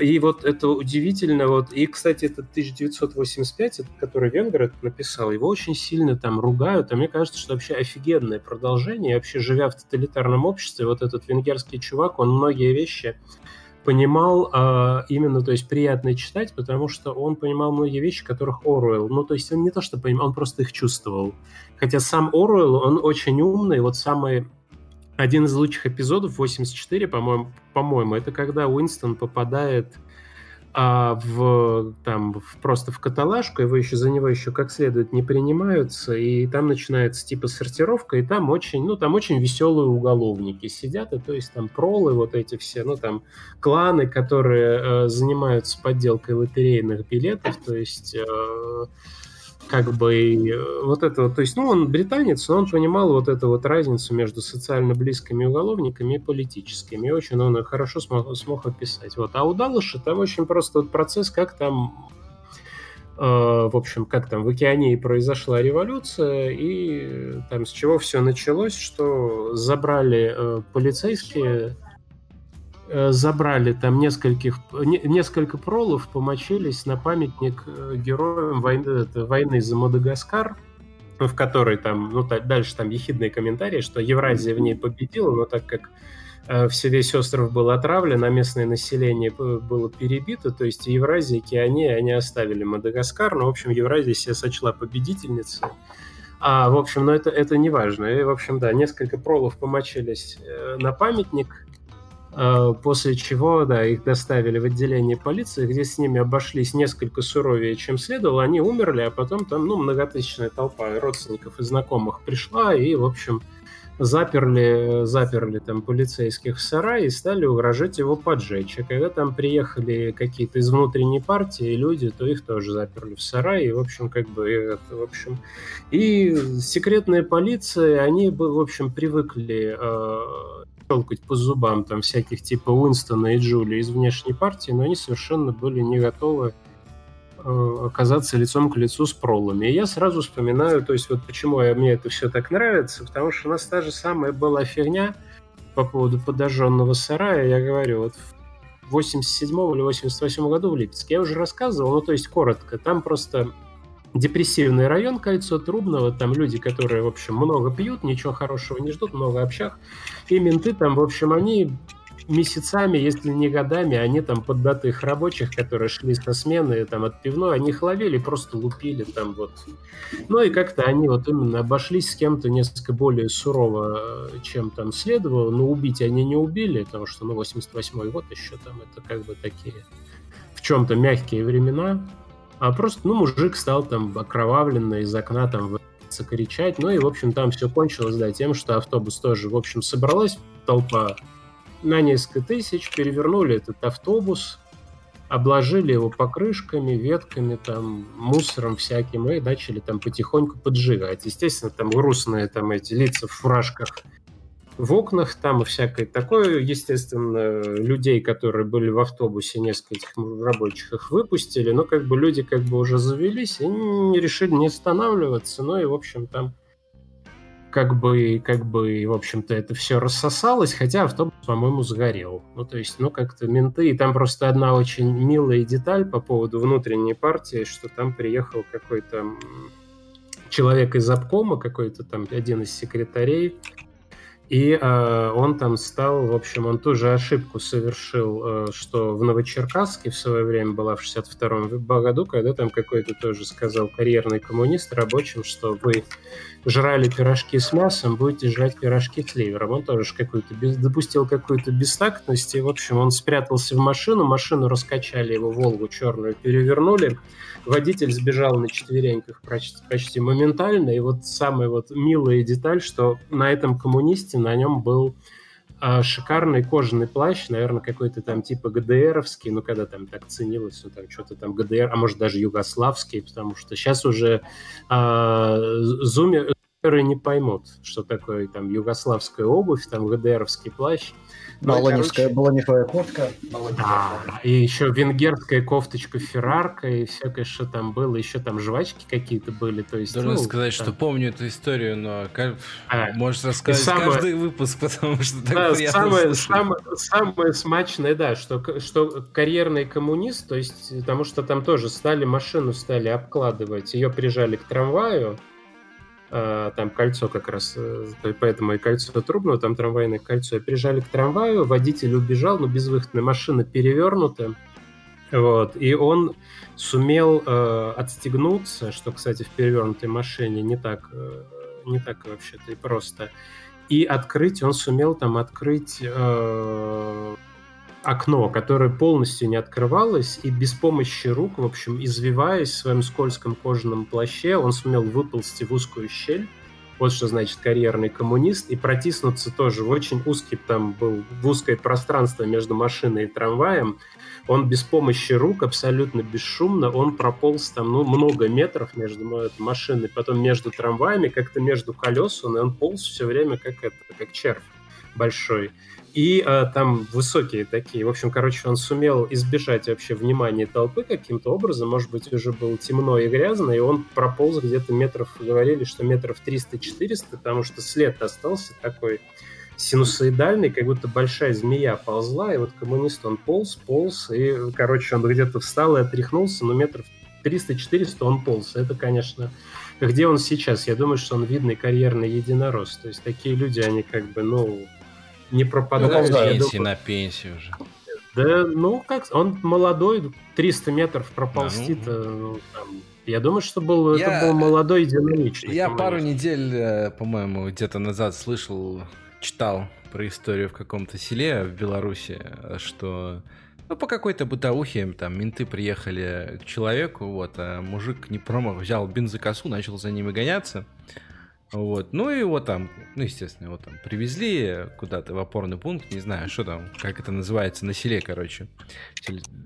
и вот это удивительно. Вот. И, кстати, этот 1985, который Венгер написал, его очень сильно там ругают. А мне кажется, что вообще офигенное продолжение. И вообще, живя в тоталитарном обществе, вот этот венгерский чувак, он многие вещи понимал а, именно, то есть приятно читать, потому что он понимал многие вещи, которых Оруэлл, ну то есть он не то что понимал, он просто их чувствовал. Хотя сам Оруэлл, он очень умный, вот самый один из лучших эпизодов 84, по-моему, по-моему, это когда Уинстон попадает а, в там в, просто в каталажку, его еще за него еще как следует не принимаются, и там начинается типа сортировка, и там очень, ну там очень веселые уголовники сидят, и то есть там пролы вот эти все, ну там кланы, которые э, занимаются подделкой лотерейных билетов, то есть э, как бы э, вот это вот, то есть, ну, он британец, но он понимал вот эту вот разницу между социально близкими уголовниками и политическими. И очень он хорошо смог, смог описать. Вот. А у Далыша там очень просто вот процесс, как там э, в общем, как там в Океании произошла революция, и там с чего все началось, что забрали э, полицейские забрали там нескольких, несколько пролов, помочились на памятник э, героям войны, войны за Мадагаскар, в которой там, ну, дальше там ехидные комментарии, что Евразия в ней победила, но так как э, все весь остров был отравлен, а местное население было перебито, то есть Евразия, Океания, они оставили Мадагаскар, но, в общем, Евразия себя сочла победительницей. А, в общем, но это, это не важно. И, в общем, да, несколько пролов помочились на памятник, Э, после чего, да, их доставили в отделение полиции, где с ними обошлись несколько суровее, чем следовало. Они умерли, а потом там, ну, многотысячная толпа родственников и знакомых пришла и, в общем, заперли, заперли там полицейских в сарай и стали угрожать его поджечь. А когда там приехали какие-то из внутренней партии люди, то их тоже заперли в сарай. И, в общем, как бы, это, в общем... И секретная полиция, они, в общем, привыкли э, щелкать по зубам там всяких типа Уинстона и Джули из внешней партии, но они совершенно были не готовы э, оказаться лицом к лицу с пролами. И я сразу вспоминаю, то есть вот почему я, мне это все так нравится, потому что у нас та же самая была фигня по поводу подожженного сарая, я говорю, вот в 87 или 88 году в Липецке. Я уже рассказывал, ну то есть коротко, там просто депрессивный район Кольцо Трубного, там люди, которые, в общем, много пьют, ничего хорошего не ждут, много общак, и менты там, в общем, они месяцами, если не годами, они там поддатых рабочих, которые шли со смены там от пивной, они их ловили, просто лупили там вот. Ну и как-то они вот именно обошлись с кем-то несколько более сурово, чем там следовало, но убить они не убили, потому что, ну, 88-й год еще там, это как бы такие в чем-то мягкие времена, а просто, ну, мужик стал там окровавленный из окна там кричать, ну и, в общем, там все кончилось, да, тем, что автобус тоже, в общем, собралась толпа на несколько тысяч, перевернули этот автобус, обложили его покрышками, ветками, там, мусором всяким, и начали там потихоньку поджигать. Естественно, там грустные там эти лица в фуражках в окнах, там и всякое такое. Естественно, людей, которые были в автобусе, несколько этих рабочих их выпустили, но как бы люди как бы уже завелись и не решили не останавливаться, ну и, в общем, там как бы, как бы, в общем-то, это все рассосалось, хотя автобус, по-моему, сгорел. Ну, то есть, ну, как-то менты, и там просто одна очень милая деталь по поводу внутренней партии, что там приехал какой-то человек из обкома, какой-то там один из секретарей, и э, он там стал, в общем, он ту же ошибку совершил, э, что в Новочеркасске в свое время была в 62 году, когда там какой-то тоже сказал карьерный коммунист рабочим, что вы жрали пирожки с мясом, будете жрать пирожки с ливером. Он тоже какую-то допустил какую-то бестактность, и, в общем, он спрятался в машину, машину раскачали, его «Волгу» черную перевернули, водитель сбежал на четвереньках почти, почти моментально, и вот самая вот милая деталь, что на этом коммунисте, на нем был а, шикарный кожаный плащ, наверное, какой-то там типа ГДРовский, ну, когда там так ценилось, ну, там что-то там ГДР, а может даже югославский, потому что сейчас уже а, зумеры не поймут, что такое там югославская обувь, там ГДРовский плащ. Балоневская, балоневая куртка. Да, и еще венгерская кофточка Феррарка, и всякое, что там было, еще там жвачки какие-то были. То есть, Должен ну, сказать, там... что помню эту историю, но как... а, можешь рассказать самое... каждый выпуск, (laughs) потому что так да, самое, самое, самое смачное, да, что, что карьерный коммунист, то есть, потому что там тоже стали машину стали обкладывать, ее прижали к трамваю, а, там кольцо как раз, э, поэтому и кольцо трубного, там трамвайное кольцо. И прижали к трамваю, водитель убежал, но безвыходная машина перевернута. Вот, и он сумел э, отстегнуться, что, кстати, в перевернутой машине не так, э, не так вообще-то и просто. И открыть, он сумел там открыть э, окно, которое полностью не открывалось, и без помощи рук, в общем, извиваясь в своем скользком кожаном плаще, он сумел выползти в узкую щель, вот что значит карьерный коммунист, и протиснуться тоже в очень узкий, там был в узкое пространство между машиной и трамваем. Он без помощи рук, абсолютно бесшумно, он прополз там, ну, много метров между машиной, потом между трамваями, как-то между колес, он, и он полз все время как это, как червь большой. И а, там высокие такие. В общем, короче, он сумел избежать вообще внимания толпы каким-то образом. Может быть, уже было темно и грязно, и он прополз где-то метров, говорили, что метров 300-400, потому что след остался такой синусоидальный, как будто большая змея ползла, и вот коммунист, он полз, полз, и, короче, он где-то встал и отряхнулся, но метров 300-400 он полз. Это, конечно, где он сейчас? Я думаю, что он видный карьерный единорос. То есть такие люди, они как бы, ну, не пропадает. Ну, на пенсии, на пенсии уже. Да, ну как, он молодой, 300 метров проползти-то, да, ну... ну, там, я думаю, что был, я, это был молодой динамичный. Я пару недель, э, по-моему, где-то назад слышал, читал про историю в каком-то селе в Беларуси, что ну, по какой-то бытовухе там менты приехали к человеку, вот, а мужик не промах взял бензокосу, начал за ними гоняться. Вот. Ну и его там, ну, естественно, его там привезли куда-то в опорный пункт, не знаю, что там, как это называется, на селе, короче.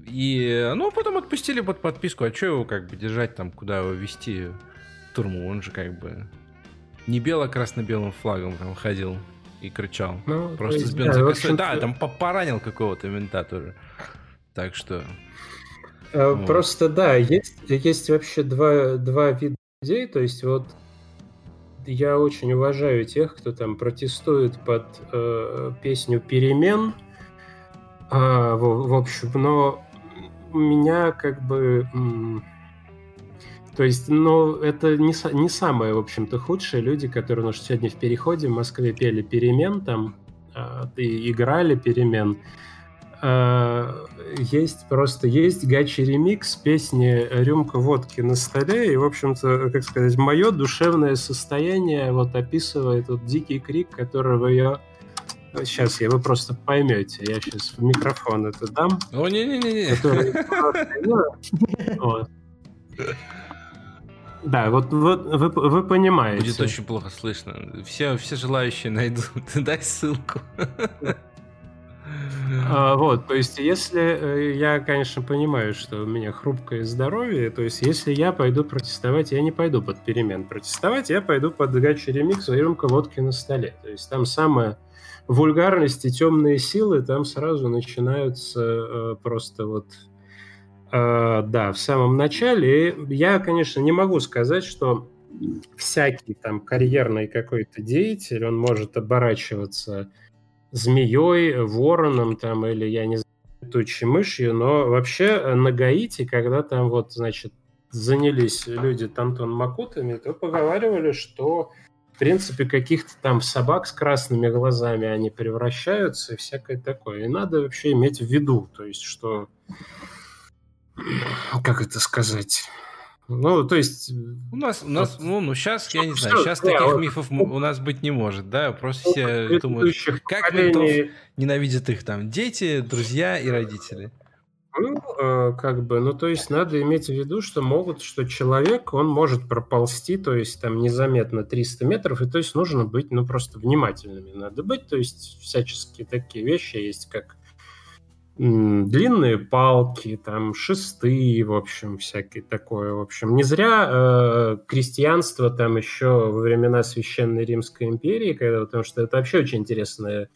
И, ну, потом отпустили под подписку, а что его как бы держать там, куда его вести в турму, он же как бы не бело-красно-белым флагом там ходил и кричал. Ну, Просто есть, с бензокосой. Да, да, там поранил какого-то мента тоже. Так что... Э, просто, вот. да, есть, есть вообще два, два вида людей, то есть вот я очень уважаю тех, кто там протестует под э, песню «Перемен», а, в, в общем, но меня как бы... То есть, ну, это не, не самое, в общем-то, худшие люди, которые ну, сегодня в переходе в Москве пели перемен там, э, играли перемен. Э, есть просто, есть гачи ремикс песни «Рюмка водки на столе», и, в общем-то, как сказать, мое душевное состояние вот описывает вот дикий крик, которого я Сейчас я вы просто поймете. Я сейчас в микрофон это дам. О, не-не-не. Да, вот, вот вы, вы понимаете. Будет очень плохо слышно. Все, все желающие найдут. (laughs) Дай ссылку. А, вот, то есть, если э, я, конечно, понимаю, что у меня хрупкое здоровье, то есть, если я пойду протестовать, я не пойду под перемен протестовать, я пойду под гачи ремикс рюмка водки на столе. То есть, там самое вульгарность и темные силы там сразу начинаются э, просто вот э, да, в самом начале. Я, конечно, не могу сказать, что всякий там карьерный какой-то деятель, он может оборачиваться змеей, вороном там или, я не знаю, летучей мышью, но вообще на Гаити, когда там вот, значит, занялись люди Тантон Макутами, то поговаривали, что в принципе, каких-то там собак с красными глазами они превращаются и всякое такое. И надо вообще иметь в виду, то есть, что... Как это сказать? Ну, то есть... У нас, у нас ну, ну, сейчас, я не знаю, сейчас таких вот, мифов у нас быть не может, да? Просто все думают, как ментов ненавидят их там дети, друзья и родители. Ну, э, как бы, ну, то есть надо иметь в виду, что могут, что человек, он может проползти, то есть там незаметно 300 метров, и то есть нужно быть, ну, просто внимательными надо быть, то есть всяческие такие вещи есть, как длинные палки, там шесты, в общем, всякие такое, в общем. Не зря э, крестьянство там еще во времена Священной Римской империи, когда, потому что это вообще очень интересная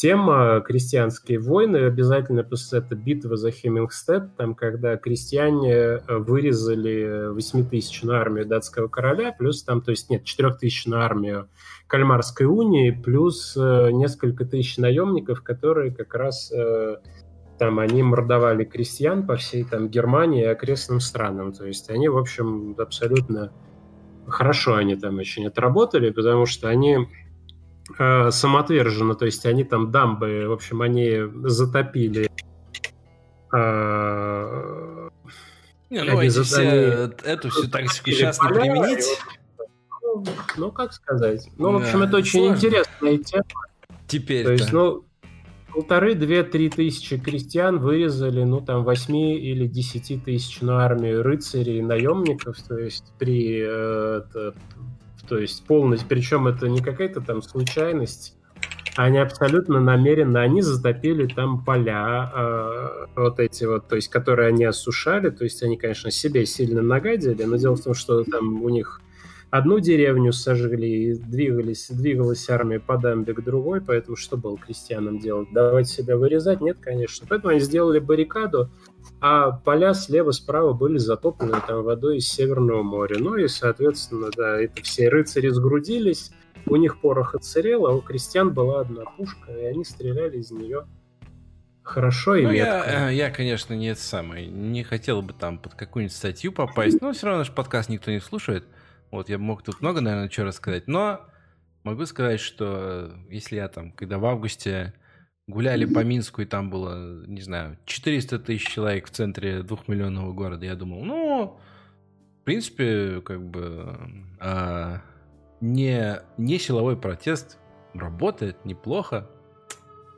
тема крестьянские войны, обязательно это битва за Хемингстед, там, когда крестьяне э, вырезали 8000 армию датского короля, плюс там, то есть нет, 4000 армию Кальмарской унии, плюс э, несколько тысяч наемников, которые как раз э, там они мордовали крестьян по всей там Германии и окрестным странам. То есть они, в общем, абсолютно хорошо они там очень отработали, потому что они э, самоотверженно, то есть они там дамбы, в общем, они затопили. Э, не, ну, эти все, они, эту всю тактику сейчас не применить. Ну, ну, как сказать? Ну, в общем, это очень сложно. интересная тема. Теперь. То есть, ну, полторы, две, три тысячи крестьян вырезали, ну, там, восьми или десяти тысячную армию рыцарей, наемников, то есть при э, это, то есть полностью, причем это не какая-то там случайность, они абсолютно намеренно, они затопили там поля, э, вот эти вот, то есть, которые они осушали, то есть они, конечно, себе сильно нагадили, но дело в том, что там у них одну деревню сожгли и двигались, двигалась армия по дамбе к другой, поэтому что было крестьянам делать? Давать себя вырезать? Нет, конечно. Поэтому они сделали баррикаду, а поля слева-справа были затоплены там водой из Северного моря. Ну и, соответственно, да, это все рыцари сгрудились, у них порох отсырел, а у крестьян была одна пушка, и они стреляли из нее хорошо и ну, метко. Я, э, я, конечно, не это самое, не хотел бы там под какую-нибудь статью попасть, но все равно наш подкаст никто не слушает. Вот я мог тут много, наверное, что рассказать, но могу сказать, что если я там, когда в августе гуляли по Минску, и там было, не знаю, 400 тысяч человек в центре двухмиллионного города. Я думал, ну, в принципе, как бы а, не, не силовой протест работает неплохо.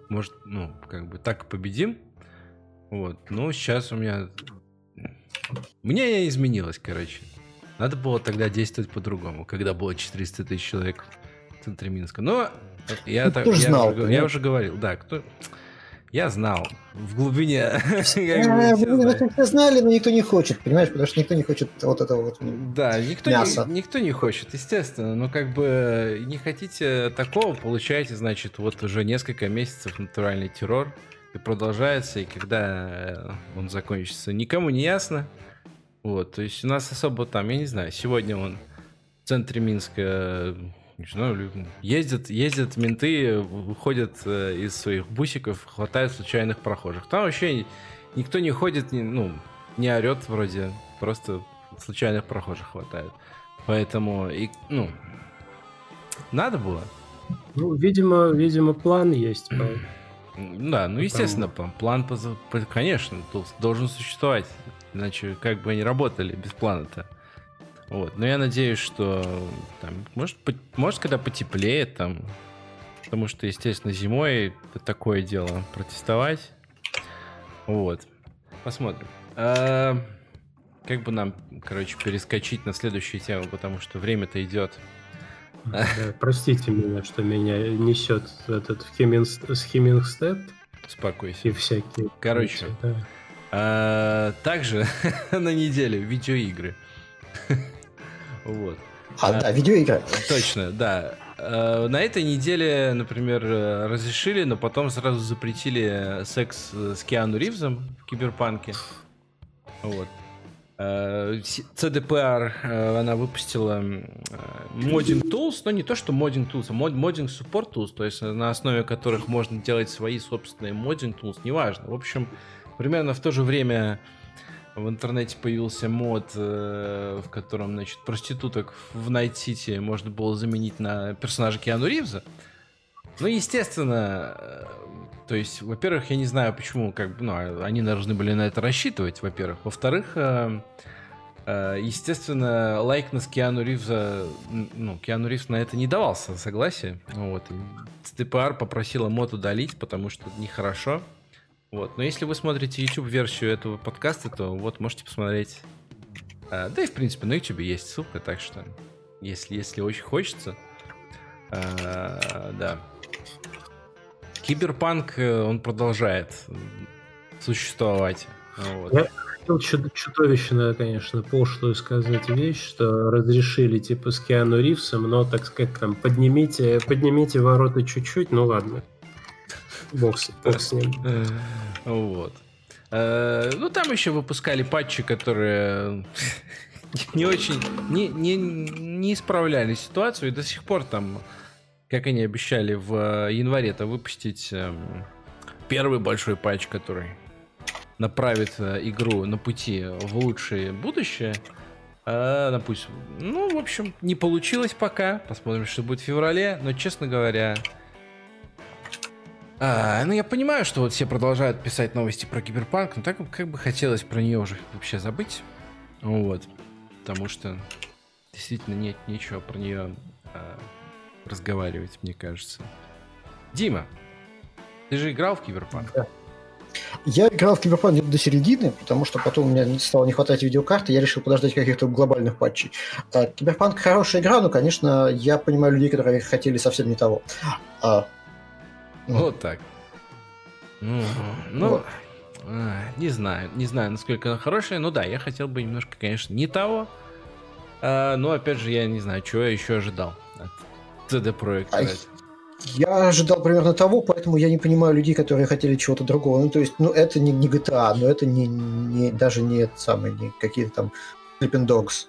Может, ну, как бы так победим. Вот. Но сейчас у меня... Мне изменилось, короче. Надо было тогда действовать по-другому, когда было 400 тысяч человек в центре Минска. Но я, так, я, знал, уже, я уже говорил, да, кто... Я знал в глубине. (laughs) Все знали, но никто не хочет, понимаешь, потому что никто не хочет вот этого вот Да, никто мяса. Не, никто не хочет, естественно, но как бы не хотите такого, получаете, значит, вот уже несколько месяцев натуральный террор и продолжается, и когда он закончится, никому не ясно. Вот, то есть у нас особо там, я не знаю, сегодня он в центре Минска не знаю, ездят, ездят менты, выходят э, из своих бусиков, хватают случайных прохожих. Там вообще никто не ходит, не, ну, не орет вроде, просто случайных прохожих хватает. Поэтому, и, ну, надо было. Ну, видимо, видимо, план есть. Да, ну, естественно, план, конечно, должен существовать. Иначе как бы они работали без плана-то. Вот. Но я надеюсь, что там, может, по, может, когда потеплеет, там, потому что, естественно, зимой это такое дело протестовать. Вот. Посмотрим. А, как бы нам, короче, перескочить на следующую тему, потому что время-то идет. Да, простите меня, что меня несет этот Хемингстед. Успокойся. И всякие. Короче, да. а, также (laughs) на неделе видеоигры. Вот. А, да, видеоигры. Точно, да. А, на этой неделе, например, разрешили, но потом сразу запретили секс с Киану Ривзом в Киберпанке. Вот. CDPR, э, э, она выпустила Modding Tools, но не то, что Modding Tools, а Modding Support Tools, то есть на основе которых можно делать свои собственные Modding Tools, неважно. В общем, примерно в то же время в интернете появился мод, э, в котором, значит, проституток в City можно было заменить на персонажа Киану Ривза. Ну, естественно, то есть, во-первых, я не знаю, почему, как бы, ну, они должны были на это рассчитывать, во-первых. Во-вторых, э, э, естественно, лайкнес Киану Ривза, ну, Киану Ривз на это не давался согласие. Вот. И TPR попросила мод удалить, потому что это нехорошо. Вот. Но если вы смотрите YouTube-версию этого подкаста, то вот можете посмотреть. Э, да и, в принципе, на YouTube есть ссылка, так что, если, если очень хочется, да, Киберпанк, э, он продолжает существовать. Вот. Я хотел чудовищно, конечно, пошлую сказать вещь, что разрешили типа с Киану Ривсом, но, так сказать, там, поднимите, поднимите ворота чуть-чуть, ну ладно. Бог с, бог с ним. Вот. Э, ну, там еще выпускали патчи, которые (laughs) не очень, не, не, не исправляли ситуацию, и до сих пор там как они обещали в э, январе-то выпустить эм, первый большой патч, который направит э, игру на пути в лучшее будущее. А, на пусть, ну, в общем, не получилось пока. Посмотрим, что будет в феврале. Но, честно говоря, а, ну, я понимаю, что вот все продолжают писать новости про Киберпанк, но так как бы хотелось про нее уже вообще забыть. Вот. Потому что действительно нет ничего про нее а, разговаривать, мне кажется. Дима, ты же играл в Киберпанк? Да. Я играл в Киберпанк до середины, потому что потом у меня стало не хватать видеокарты, я решил подождать каких-то глобальных патчей. А, Киберпанк хорошая игра, но, конечно, я понимаю людей, которые хотели совсем не того. А. Вот так. Ну, ну а, не знаю, не знаю, насколько она хорошая, но да, я хотел бы немножко, конечно, не того. А, но опять же, я не знаю, чего я еще ожидал от CD Projekt а Я ожидал примерно того, поэтому я не понимаю людей, которые хотели чего-то другого. Ну, то есть, ну, это не, не GTA, но это не, не, даже не самые, не какие-то там Sleeping Dogs.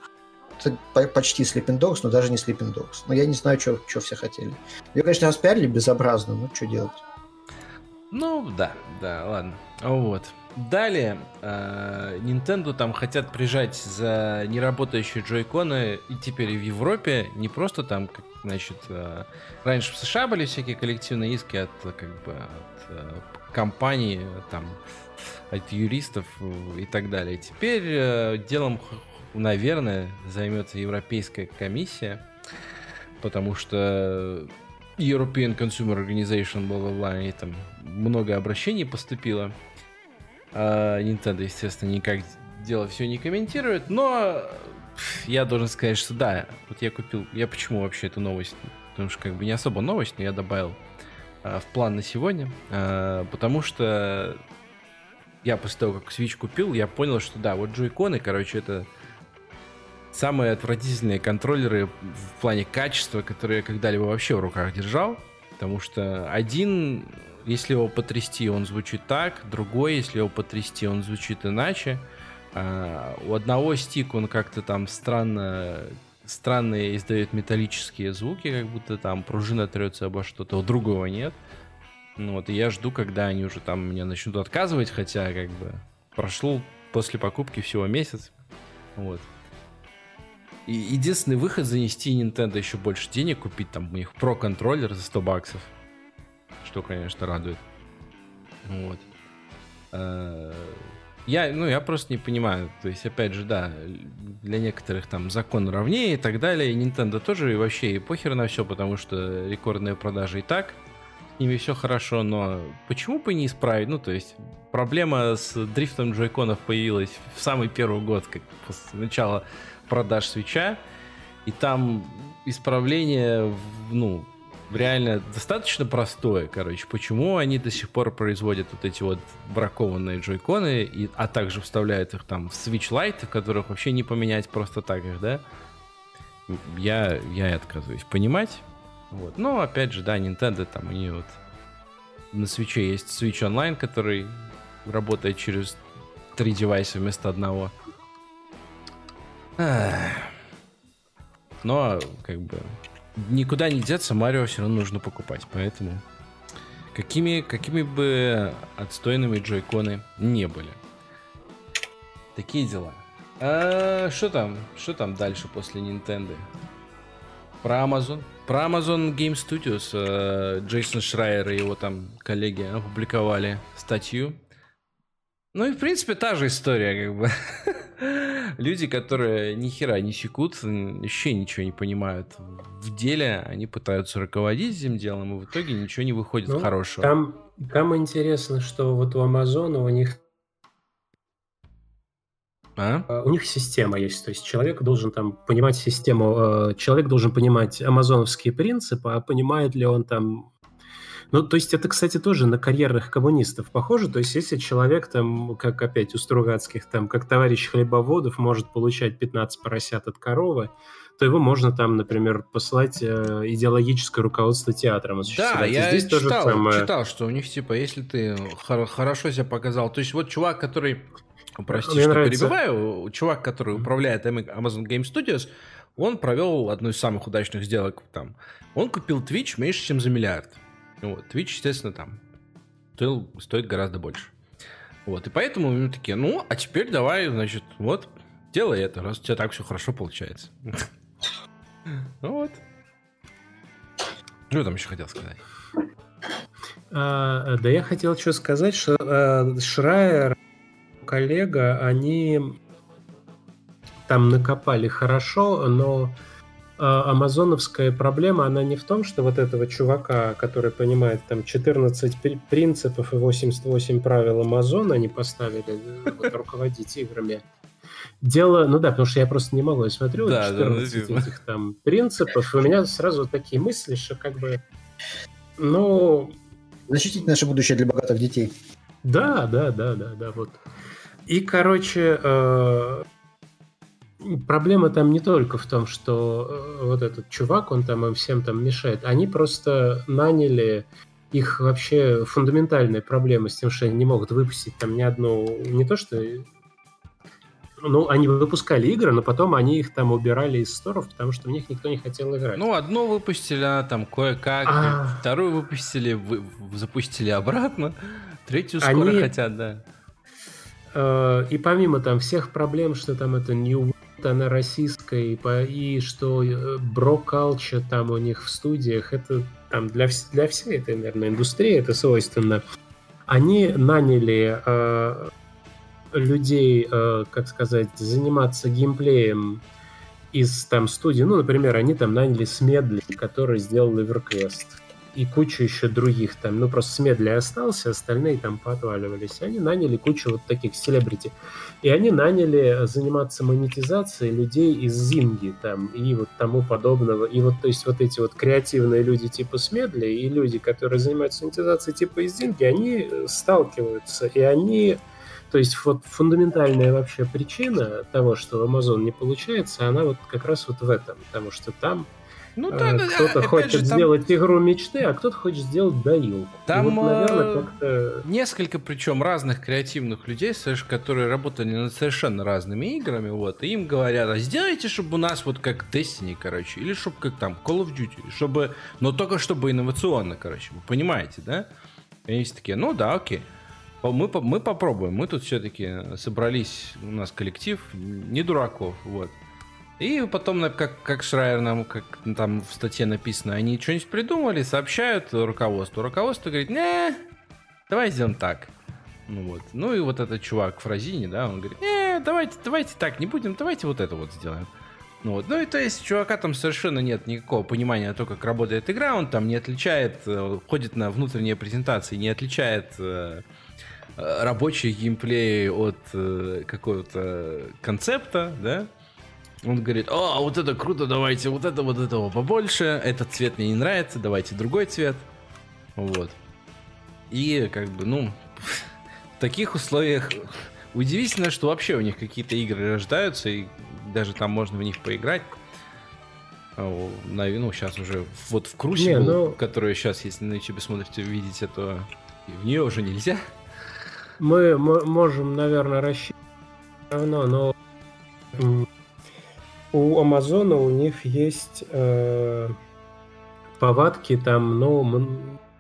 Почти Sleeping Dogs, но даже не Sleeping Dogs. Но я не знаю, что все хотели. Ее, конечно, распиарили безобразно, но что делать? Ну, да, да, ладно. Вот. Далее, э, Nintendo там хотят прижать за неработающие джойконы и теперь в Европе, не просто там, как, значит, э, раньше в США были всякие коллективные иски от, как бы, от э, компаний, там, от юристов и так далее. Теперь делом, наверное, займется Европейская комиссия, потому что European Consumer Organization, бла-бла-бла, и там много обращений поступило. А, Nintendo, естественно, никак дело все не комментирует, но я должен сказать, что да, вот я купил, я почему вообще эту новость, потому что как бы не особо новость, но я добавил а, в план на сегодня, а, потому что я после того, как Switch купил, я понял, что да, вот джойконы, короче, это самые отвратительные контроллеры в плане качества, которые я когда-либо вообще в руках держал, потому что один если его потрясти, он звучит так, другой, если его потрясти, он звучит иначе. А, у одного стик он как-то там странно странные издает металлические звуки, как будто там пружина трется обо что-то, у другого нет. Ну вот, и я жду, когда они уже там меня начнут отказывать, хотя как бы прошел после покупки всего месяц. Вот. И единственный выход занести Nintendo еще больше денег, купить там у них Pro контроллер за 100 баксов. Что, конечно, радует. Вот. Э, я, ну, я просто не понимаю. То есть, опять же, да, для некоторых там закон равнее и так далее. И Nintendo тоже и вообще и похер на все, потому что рекордные продажи и так. С ними все хорошо, но почему бы не исправить? Ну, то есть, проблема с дрифтом джойконов появилась в самый первый год, как после начала продаж свеча. И там исправление, ну, реально достаточно простое, короче. Почему они до сих пор производят вот эти вот бракованные джойконы, и, а также вставляют их там в Switch Lite, которых вообще не поменять просто так их, да? Я, я отказываюсь понимать. Вот. Но, опять же, да, Nintendo там, они вот на Switch есть Switch Online, который работает через три девайса вместо одного. Но, как бы, никуда не деться, Марио все равно нужно покупать, поэтому какими, какими бы отстойными джойконы не были. Такие дела. А, что там? Что там дальше после Nintendo? Про Amazon. Про Amazon Game Studios э, Джейсон Шрайер и его там коллеги опубликовали статью. Ну и в принципе та же история, как бы. (laughs) Люди, которые ни хера не секут, вообще ничего не понимают в деле, они пытаются руководить этим делом, и в итоге ничего не выходит ну, хорошего. Там, там интересно, что вот у Амазона у них а? а? У них система есть, то есть человек должен там понимать систему, э, человек должен понимать амазоновские принципы, а понимает ли он там ну, то есть это, кстати, тоже на карьерных коммунистов похоже. То есть если человек там, как опять у Стругацких, там, как товарищ Хлебоводов, может получать 15 поросят от коровы, то его можно там, например, послать э, идеологическое руководство театром Да, я здесь читал, тоже самое... читал, что у них, типа, если ты хор- хорошо себя показал... То есть вот чувак, который... Прости, Мне что нравится. перебиваю. Чувак, который управляет Amazon Game Studios, он провел одну из самых удачных сделок там. Он купил Twitch меньше, чем за миллиард. Вот. Twitch, естественно, там стоил, стоит гораздо больше. Вот, и поэтому мы такие, ну, а теперь давай, значит, вот, делай это, раз у тебя так все хорошо получается. (laughs) Вот. Что там еще хотел сказать? А, да я хотел что сказать, что а, Шрайер, коллега, они там накопали хорошо, но амазоновская проблема, она не в том, что вот этого чувака, который понимает там 14 принципов и 88 правил Амазона, они поставили вот, (laughs) руководить играми. Дело, ну да, потому что я просто не могу, я смотрю да, 14 да, этих там принципов, и у меня сразу такие мысли, что как бы, ну... Защитить наше будущее для богатых детей. Да, да, да, да, да, вот. И, короче, э, проблема там не только в том, что э, вот этот чувак, он там им всем там мешает. Они просто наняли их вообще фундаментальная проблема с тем, что они не могут выпустить там ни одну... Не то, что... Ну, они выпускали игры, но потом они их там убирали из сторов, потому что в них никто не хотел играть. Ну, одну выпустили, она там кое-как, а... вторую выпустили, вы, запустили обратно, третью скоро они... хотят, да. Э, и помимо там всех проблем, что там это New она российская, и, и что бро-калча э, там у них в студиях, это там для, для всей этой, наверное, индустрии это свойственно. Они наняли э, людей, э, как сказать, заниматься геймплеем из там студии. Ну, например, они там наняли Смедли, который сделал EverQuest и кучу еще других там, ну просто Смедли остался, остальные там поотваливались. Они наняли кучу вот таких селебрити. И они наняли заниматься монетизацией людей из Зинги там и вот тому подобного. И вот, то есть вот эти вот креативные люди типа Смедли и люди, которые занимаются монетизацией типа из Зинги, они сталкиваются, и они то есть вот фундаментальная вообще причина того, что Amazon не получается, она вот как раз вот в этом, потому что там ну, да, а, кто-то хочет же, там... сделать игру мечты, а кто-то хочет сделать доилку. Там вот, наверное, э, несколько, причем разных креативных людей, которые работали над совершенно разными играми, вот, и им говорят, а сделайте, чтобы у нас вот как Destiny, короче, или чтобы как там Call of Duty, чтобы, но только чтобы инновационно, короче, вы понимаете, да? И они такие, ну да, окей. Мы, мы попробуем. Мы тут все-таки собрались, у нас коллектив не дураков, вот. И потом, как, как Шрайер нам, как там в статье написано, они что-нибудь придумали, сообщают руководству. Руководство говорит, не, давай сделаем так. Ну вот. Ну и вот этот чувак в Фразине, да, он говорит, не, давайте, давайте так не будем, давайте вот это вот сделаем. Ну, вот. ну и то есть чувака там совершенно нет никакого понимания того, как работает игра, он там не отличает, э, ходит на внутренние презентации, не отличает э, э рабочий геймплей от какого-то концепта, да, он говорит, о, вот это круто, давайте вот это вот этого побольше, этот цвет мне не нравится, давайте другой цвет, вот. И как бы, ну, в таких условиях удивительно, что вообще у них какие-то игры рождаются, и даже там можно в них поиграть. А, на, ну, сейчас уже вот в Crucible, ну... которую сейчас, если на YouTube смотрите, видите, то в нее уже нельзя. Мы, мы можем, наверное, рассчитывать равно, но у Амазона у них есть э, повадки там, ну,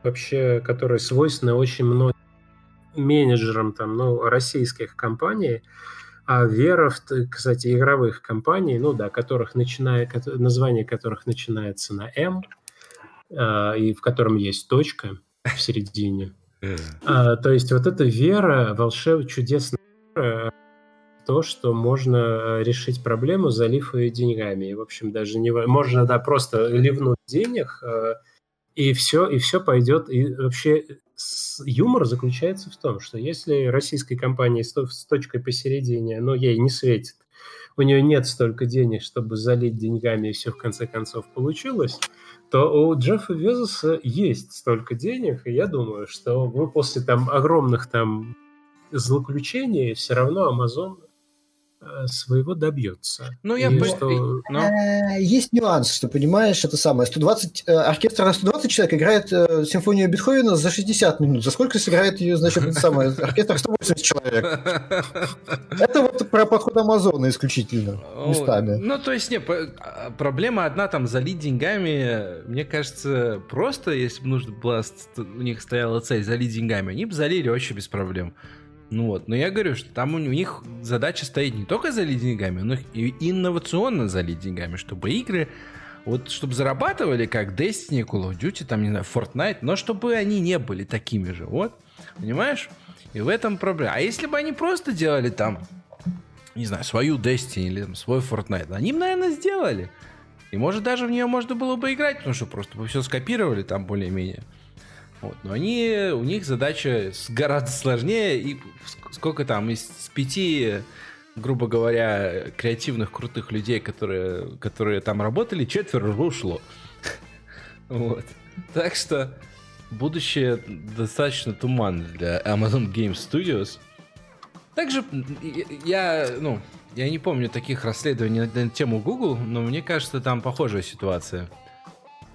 вообще, которые свойственны очень многим менеджерам там, ну, российских компаний, а вера, в, кстати, игровых компаний, ну да, которых начинает, название которых начинается на М, э, и в котором есть точка в середине. А, то есть вот эта вера, волшеб, чудесная вера, то, что можно э, решить проблему, залив ее деньгами. И, в общем, даже не... Можно, да, просто ливнуть денег, э, и все, и все пойдет. И вообще юмор заключается в том, что если российской компании с точкой посередине, но ей не светит, у нее нет столько денег, чтобы залить деньгами, и все в конце концов получилось, то у Джеффа Безоса есть столько денег, и я думаю, что вы после там огромных там злоключений все равно Amazon своего добьется. Ну, я бы... что... Но... Э, есть нюанс, что, понимаешь, это самое. 120, э, оркестр на 120 человек играет симфонию Бетховена за 60 минут. За сколько сыграет ее, значит, это самое, оркестр 180 человек? (laughs) Это вот про подход Амазона исключительно, местами. Ну, то есть, не, а, проблема одна, там, залить деньгами, мне кажется, просто, если бы нужно было, у них стояла цель залить деньгами, они бы залили вообще без проблем. Ну вот, но я говорю, что там у них задача стоит не только залить деньгами, но и инновационно залить деньгами, чтобы игры, вот чтобы зарабатывали как Destiny, Call of Duty, там, не знаю, Fortnite, но чтобы они не были такими же, вот, понимаешь? И в этом проблема. А если бы они просто делали там, не знаю, свою Destiny или там, свой Fortnite, они бы, наверное, сделали. И может даже в нее можно было бы играть, потому что просто бы все скопировали там более-менее. Вот. Но они, у них задача гораздо сложнее. И сколько там из пяти, грубо говоря, креативных крутых людей, которые, которые там работали, четверо ушло. (laughs) Вот. Так что будущее достаточно туманно для Amazon Game Studios. Также я, ну, я не помню таких расследований на тему Google, но мне кажется, там похожая ситуация.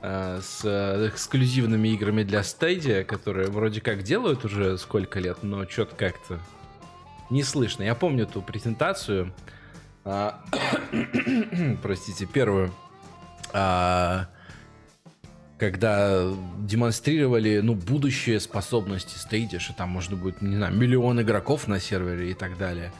Э, с э, эксклюзивными играми для Stadia, которые вроде как делают уже сколько лет, но что-то как-то не слышно. Я помню ту презентацию, а, (coughs) простите, первую, а, когда демонстрировали, ну, будущие способности что там можно будет, не знаю, миллион игроков на сервере и так далее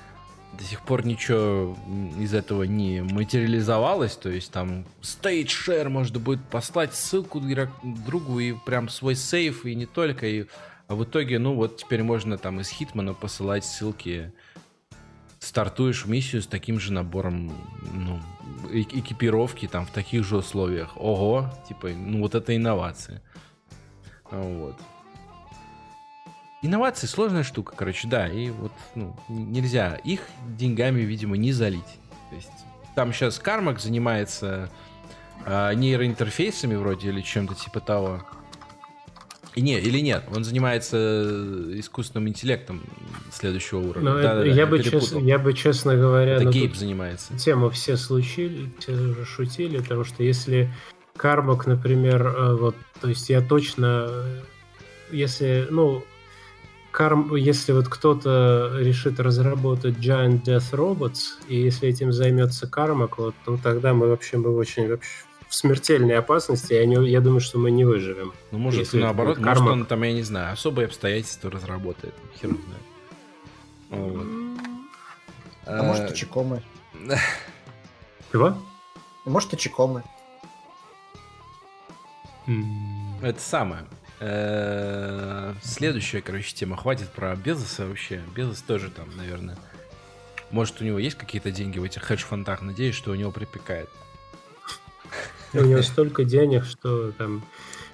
до сих пор ничего из этого не материализовалось, то есть там stage share можно будет послать ссылку другу и прям свой сейф, и не только, и а в итоге, ну вот теперь можно там из Хитмана посылать ссылки, стартуешь миссию с таким же набором ну, экипировки там в таких же условиях. Ого, типа, ну вот это инновация. Вот. Инновации сложная штука, короче, да, и вот ну, нельзя их деньгами, видимо, не залить. То есть там сейчас Кармак занимается э, нейроинтерфейсами вроде или чем-то типа того. И не, или нет, он занимается искусственным интеллектом следующего уровня. Ну, да, это, да, я, бы честно, я бы, честно говоря... Это ну, Гейб занимается. Тему все случили, все уже шутили, потому что если Кармак, например, э, вот, то есть я точно, если, ну, Карм, если вот кто-то решит разработать Giant Death Robots, и если этим займется Кармак, вот, то тогда мы вообще мы очень вообще в смертельной опасности, я, не, я думаю, что мы не выживем. Ну, может, если наоборот, Кармак... может, он там, я не знаю, особые обстоятельства разработает. Хер знает. Вот. А, а может, и Чикомы. (laughs) Чего? Может, и чекомы. Это самое. Э, следующая, короче, тема. Хватит про Безоса вообще. Безос тоже там, наверное. Может, у него есть какие-то деньги в этих хедж-фондах? Надеюсь, что у него припекает. У него столько денег, что там...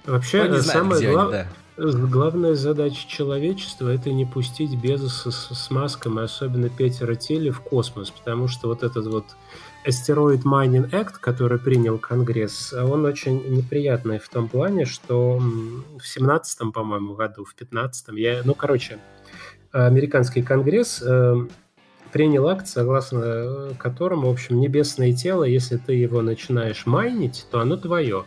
Вообще, ну, самое главное... Главная задача человечества это не пустить Безоса с, с Маском и особенно Петера Телли в космос, потому что вот этот вот Asteroid Mining Act, который принял Конгресс, он очень неприятный в том плане, что в семнадцатом, по-моему, году, в пятнадцатом, я, ну, короче, американский Конгресс э, принял акт, согласно э, которому, в общем, небесное тело, если ты его начинаешь майнить, то оно твое.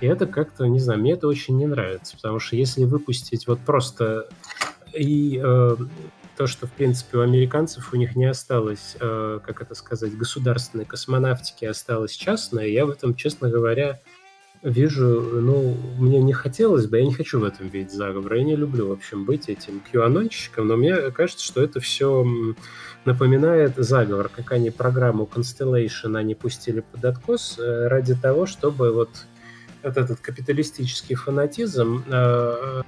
И это как-то, не знаю, мне это очень не нравится, потому что если выпустить вот просто и э, то, что, в принципе, у американцев у них не осталось, э, как это сказать, государственной космонавтики, осталось частное, я в этом, честно говоря, вижу, ну, мне не хотелось бы, я не хочу в этом видеть заговор, я не люблю, в общем, быть этим QAnonщиком, но мне кажется, что это все напоминает заговор, как они программу Constellation они пустили под откос э, ради того, чтобы вот вот этот капиталистический фанатизм э,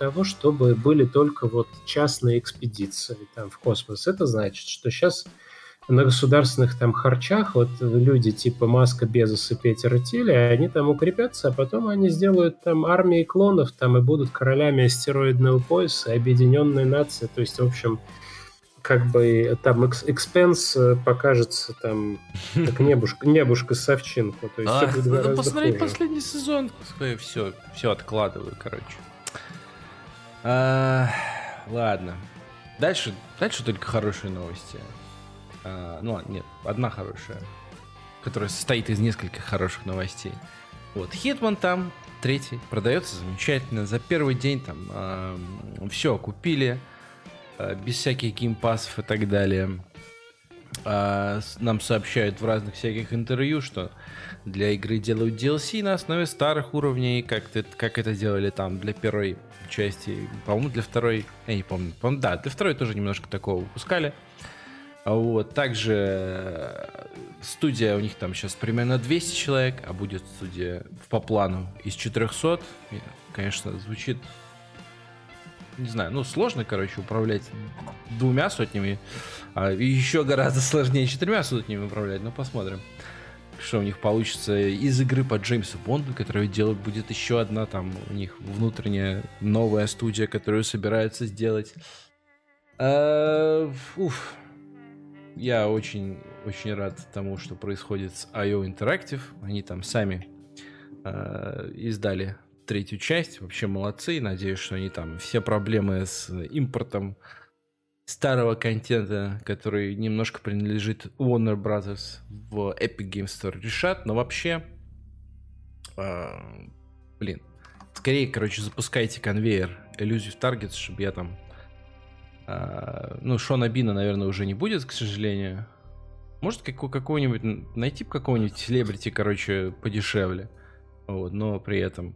того, чтобы были только вот частные экспедиции там в космос. Это значит, что сейчас на государственных там харчах вот люди типа Маска, Безос и Петера Тилли, они там укрепятся, а потом они сделают там армии клонов там и будут королями астероидного пояса, объединенной нации. То есть, в общем, как бы там экспенс э, покажется там как (laughs) небушка, небушка Савченко. То есть а, надо посмотреть хуже. последний сезон. Все, все откладываю, короче. А, ладно. Дальше, дальше только хорошие новости. А, ну, нет, одна хорошая, которая состоит из нескольких хороших новостей. Вот, Хитман там, третий, продается замечательно. За первый день там э, все купили. Э, без всяких геймпасов и так далее. А, нам сообщают в разных всяких интервью, что для игры делают DLC на основе старых уровней, как, это, как это делали там для первой части. По-моему, для второй, я не помню. по да, для второй тоже немножко такого выпускали. А вот, также э, студия у них там сейчас примерно 200 человек, а будет студия по плану из 400. Конечно, звучит не знаю, ну, сложно, короче, управлять двумя сотнями, а еще гораздо сложнее четырьмя сотнями управлять, но посмотрим, что у них получится из игры по Джеймсу Бонду, которую делать будет еще одна, там, у них внутренняя новая студия, которую собираются сделать. А, уф. Я очень, очень рад тому, что происходит с IO Interactive. Они там сами э, издали третью часть. Вообще молодцы. Надеюсь, что они там все проблемы с импортом старого контента, который немножко принадлежит Warner Brothers в Epic Games Store решат. Но вообще, э, блин, скорее, короче, запускайте конвейер Elusive Targets, чтобы я там... Э, ну, Шона Бина, наверное, уже не будет, к сожалению. Может, какого-нибудь... Найти какого-нибудь селебрити, короче, подешевле. Вот, но при этом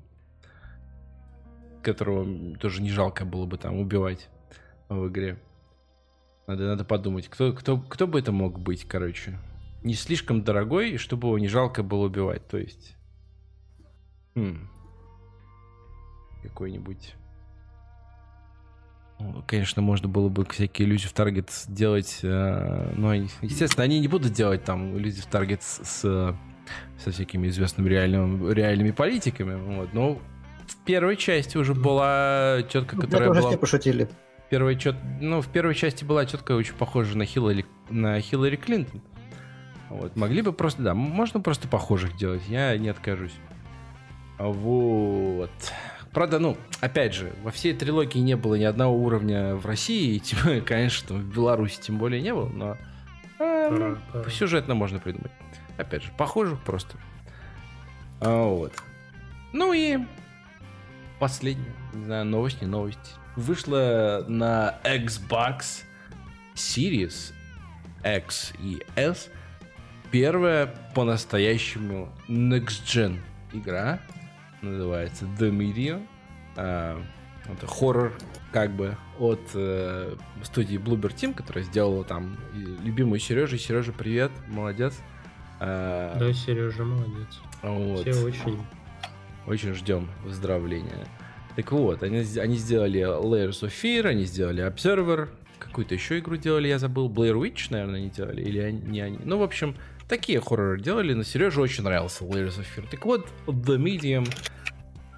которого тоже не жалко было бы там убивать в игре. Надо, надо подумать, кто, кто, кто бы это мог быть, короче. Не слишком дорогой, и чтобы его не жалко было убивать. То есть... Хм. Какой-нибудь... Ну, конечно, можно было бы всякие иллюзии в таргет сделать, э, но, естественно, они не будут делать там иллюзии в таргет с, со всякими известными реальными, реальными политиками, вот, но в первой части уже была тетка, которая была... все пошутили. Первая чет... Ну, в первой части была тетка очень похожа на Хиллари, на Хиллари Клинтон. Вот. Могли бы просто, да, можно просто похожих делать, я не откажусь. Вот. Правда, ну, опять же, во всей трилогии не было ни одного уровня в России, и, (laughs) тем, конечно, в Беларуси тем более не было, но э, ну, пора, сюжетно можно придумать. Опять же, похожих просто. А, вот. Ну и последняя, не знаю, новость, не новость. Вышла на Xbox Series X и S первая по-настоящему Next Gen игра. Называется The Medium. А, это хоррор как бы от э, студии Bloober Team, которая сделала там любимую Сережу. Сережа, привет, молодец. А, да, Сережа, молодец. Вот. Все очень... Очень ждем выздоровления. Так вот, они, они сделали Layers of Fear, они сделали Observer, какую-то еще игру делали, я забыл. Blair Witch, наверное, они делали, или они, не они. Ну, в общем, такие хорроры делали, но Сереже очень нравился Layers of Fear. Так вот, The Medium,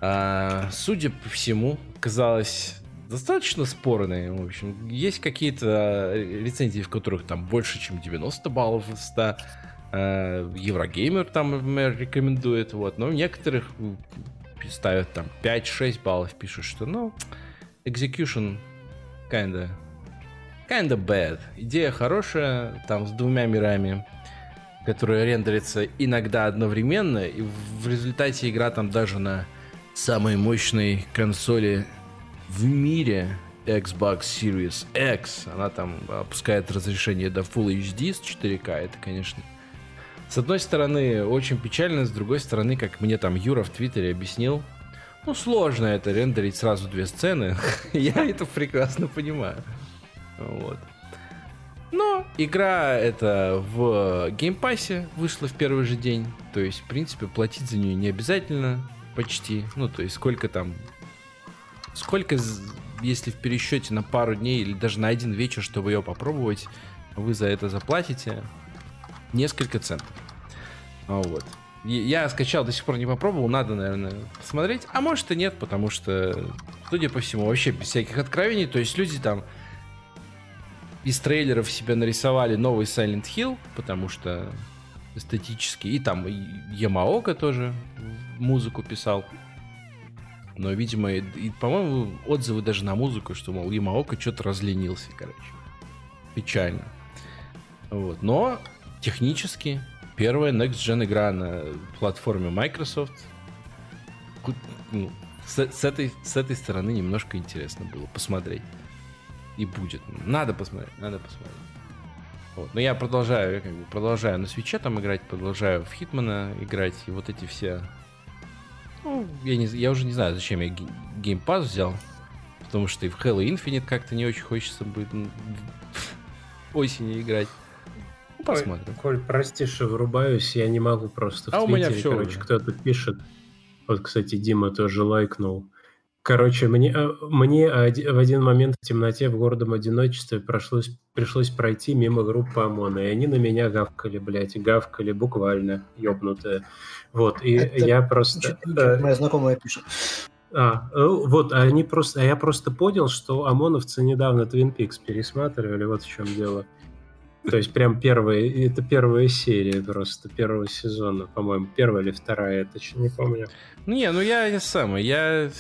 а, судя по всему, казалось достаточно спорные. В общем, есть какие-то рецензии, в которых там больше, чем 90 баллов из 100. А, Еврогеймер там, рекомендует. Вот. Но некоторых ставят там 5-6 баллов, пишут, что, ну, execution kinda, kinda bad. Идея хорошая, там с двумя мирами, которые рендерятся иногда одновременно, и в результате игра там даже на самой мощной консоли в мире Xbox Series X, она там опускает разрешение до Full HD с 4К, это, конечно, с одной стороны, очень печально, с другой стороны, как мне там Юра в Твиттере объяснил, ну, сложно это рендерить сразу две сцены. (laughs) Я это прекрасно понимаю. Вот. Но игра это в Game Pass е вышла в первый же день. То есть, в принципе, платить за нее не обязательно почти. Ну, то есть, сколько там... Сколько, если в пересчете на пару дней или даже на один вечер, чтобы ее попробовать, вы за это заплатите несколько центов. А вот. Я скачал, до сих пор не попробовал, надо, наверное, посмотреть. А может и нет, потому что, судя по всему, вообще без всяких откровений. То есть люди там из трейлеров себе нарисовали новый Silent Hill, потому что эстетически. И там Ямаока тоже музыку писал. Но, видимо, и, и, по-моему, отзывы даже на музыку, что, мол, Ямаока что-то разленился, короче. Печально. Вот. Но технически первая Next Gen игра на платформе Microsoft. Ну, с, с, этой, с этой стороны немножко интересно было посмотреть. И будет. Надо посмотреть, надо посмотреть. Вот. Но я продолжаю, я как бы продолжаю на свече там играть, продолжаю в Хитмана играть, и вот эти все... Ну, я, не, я уже не знаю, зачем я Pass взял, потому что и в Halo Infinite как-то не очень хочется будет (laughs) осенью играть посмотрим. Коль, прости, что врубаюсь, я не могу просто а в Твиттере, у меня все короче, кто-то пишет. Вот, кстати, Дима тоже лайкнул. Короче, мне, э, мне в один момент в темноте в гордом одиночестве прошлось, пришлось пройти мимо группы ОМОНа, и они на меня гавкали, блядь, гавкали буквально, ёбнутые. Вот, и Это я просто... Э, моя знакомая пишет. А, э, вот, они просто, а я просто понял, что ОМОНовцы недавно Twin Peaks пересматривали, вот в чем дело. То есть прям первая, это первая серия просто первого сезона, по-моему, первая или вторая, я точно не помню. Не, ну я, я сам, я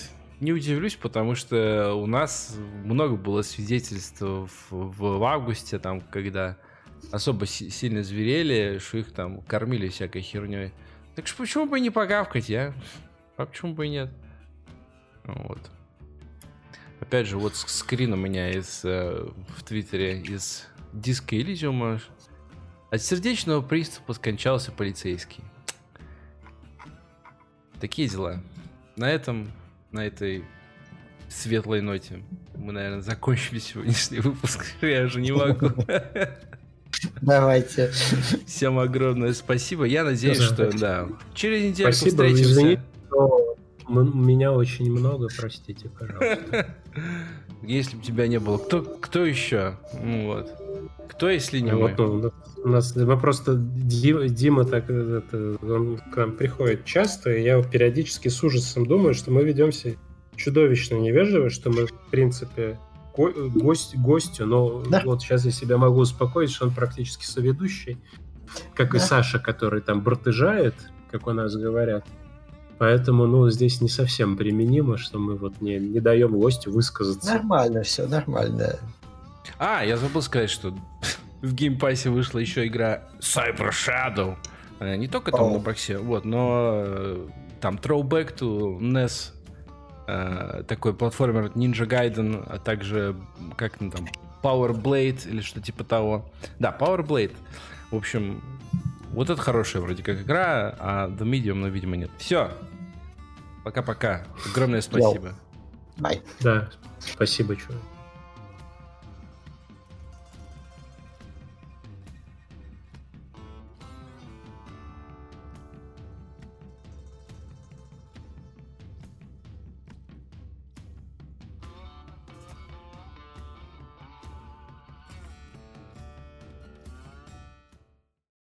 не удивлюсь, потому что у нас много было свидетельств в, в, в августе, там, когда особо си- сильно зверели, что их там кормили всякой херней. Так что почему бы не погавкать, я? А почему бы и нет? Вот. Опять же, вот скрин у меня из, э, в Твиттере из диска Элизиума от сердечного приступа скончался полицейский. Такие дела. На этом, на этой светлой ноте мы, наверное, закончили сегодняшний выпуск. (laughs) Я же не могу. (laughs) Давайте. Всем огромное спасибо. Я надеюсь, что да. Через неделю спасибо, встретимся. Извините, что меня очень много, простите, пожалуйста. (laughs) Если бы тебя не было, кто, кто еще? Ну вот. Кто, если не вот, мы? Ну, у нас мы просто Дима, Дима так это, он к нам приходит часто, и я периодически с ужасом думаю, что мы ведемся чудовищно невежливо, что мы, в принципе, го гость, гостю, но да. вот сейчас я себя могу успокоить, что он практически соведущий, как да. и Саша, который там бортыжает, как у нас говорят. Поэтому, ну, здесь не совсем применимо, что мы вот не, не даем гостю высказаться. Нормально все, нормально. А, я забыл сказать, что в Game Pass е вышла еще игра Cyber Shadow. Э, не только там на Xbox е, вот, но э, там Throwback to NES, э, такой платформер Ninja Gaiden, а также, как ну, там, Power Blade или что типа того. Да, Power Blade. В общем, вот это хорошая вроде как игра, а The Medium, ну, видимо, нет. Все. Пока-пока. Огромное спасибо. Bye. Да, спасибо, чувак.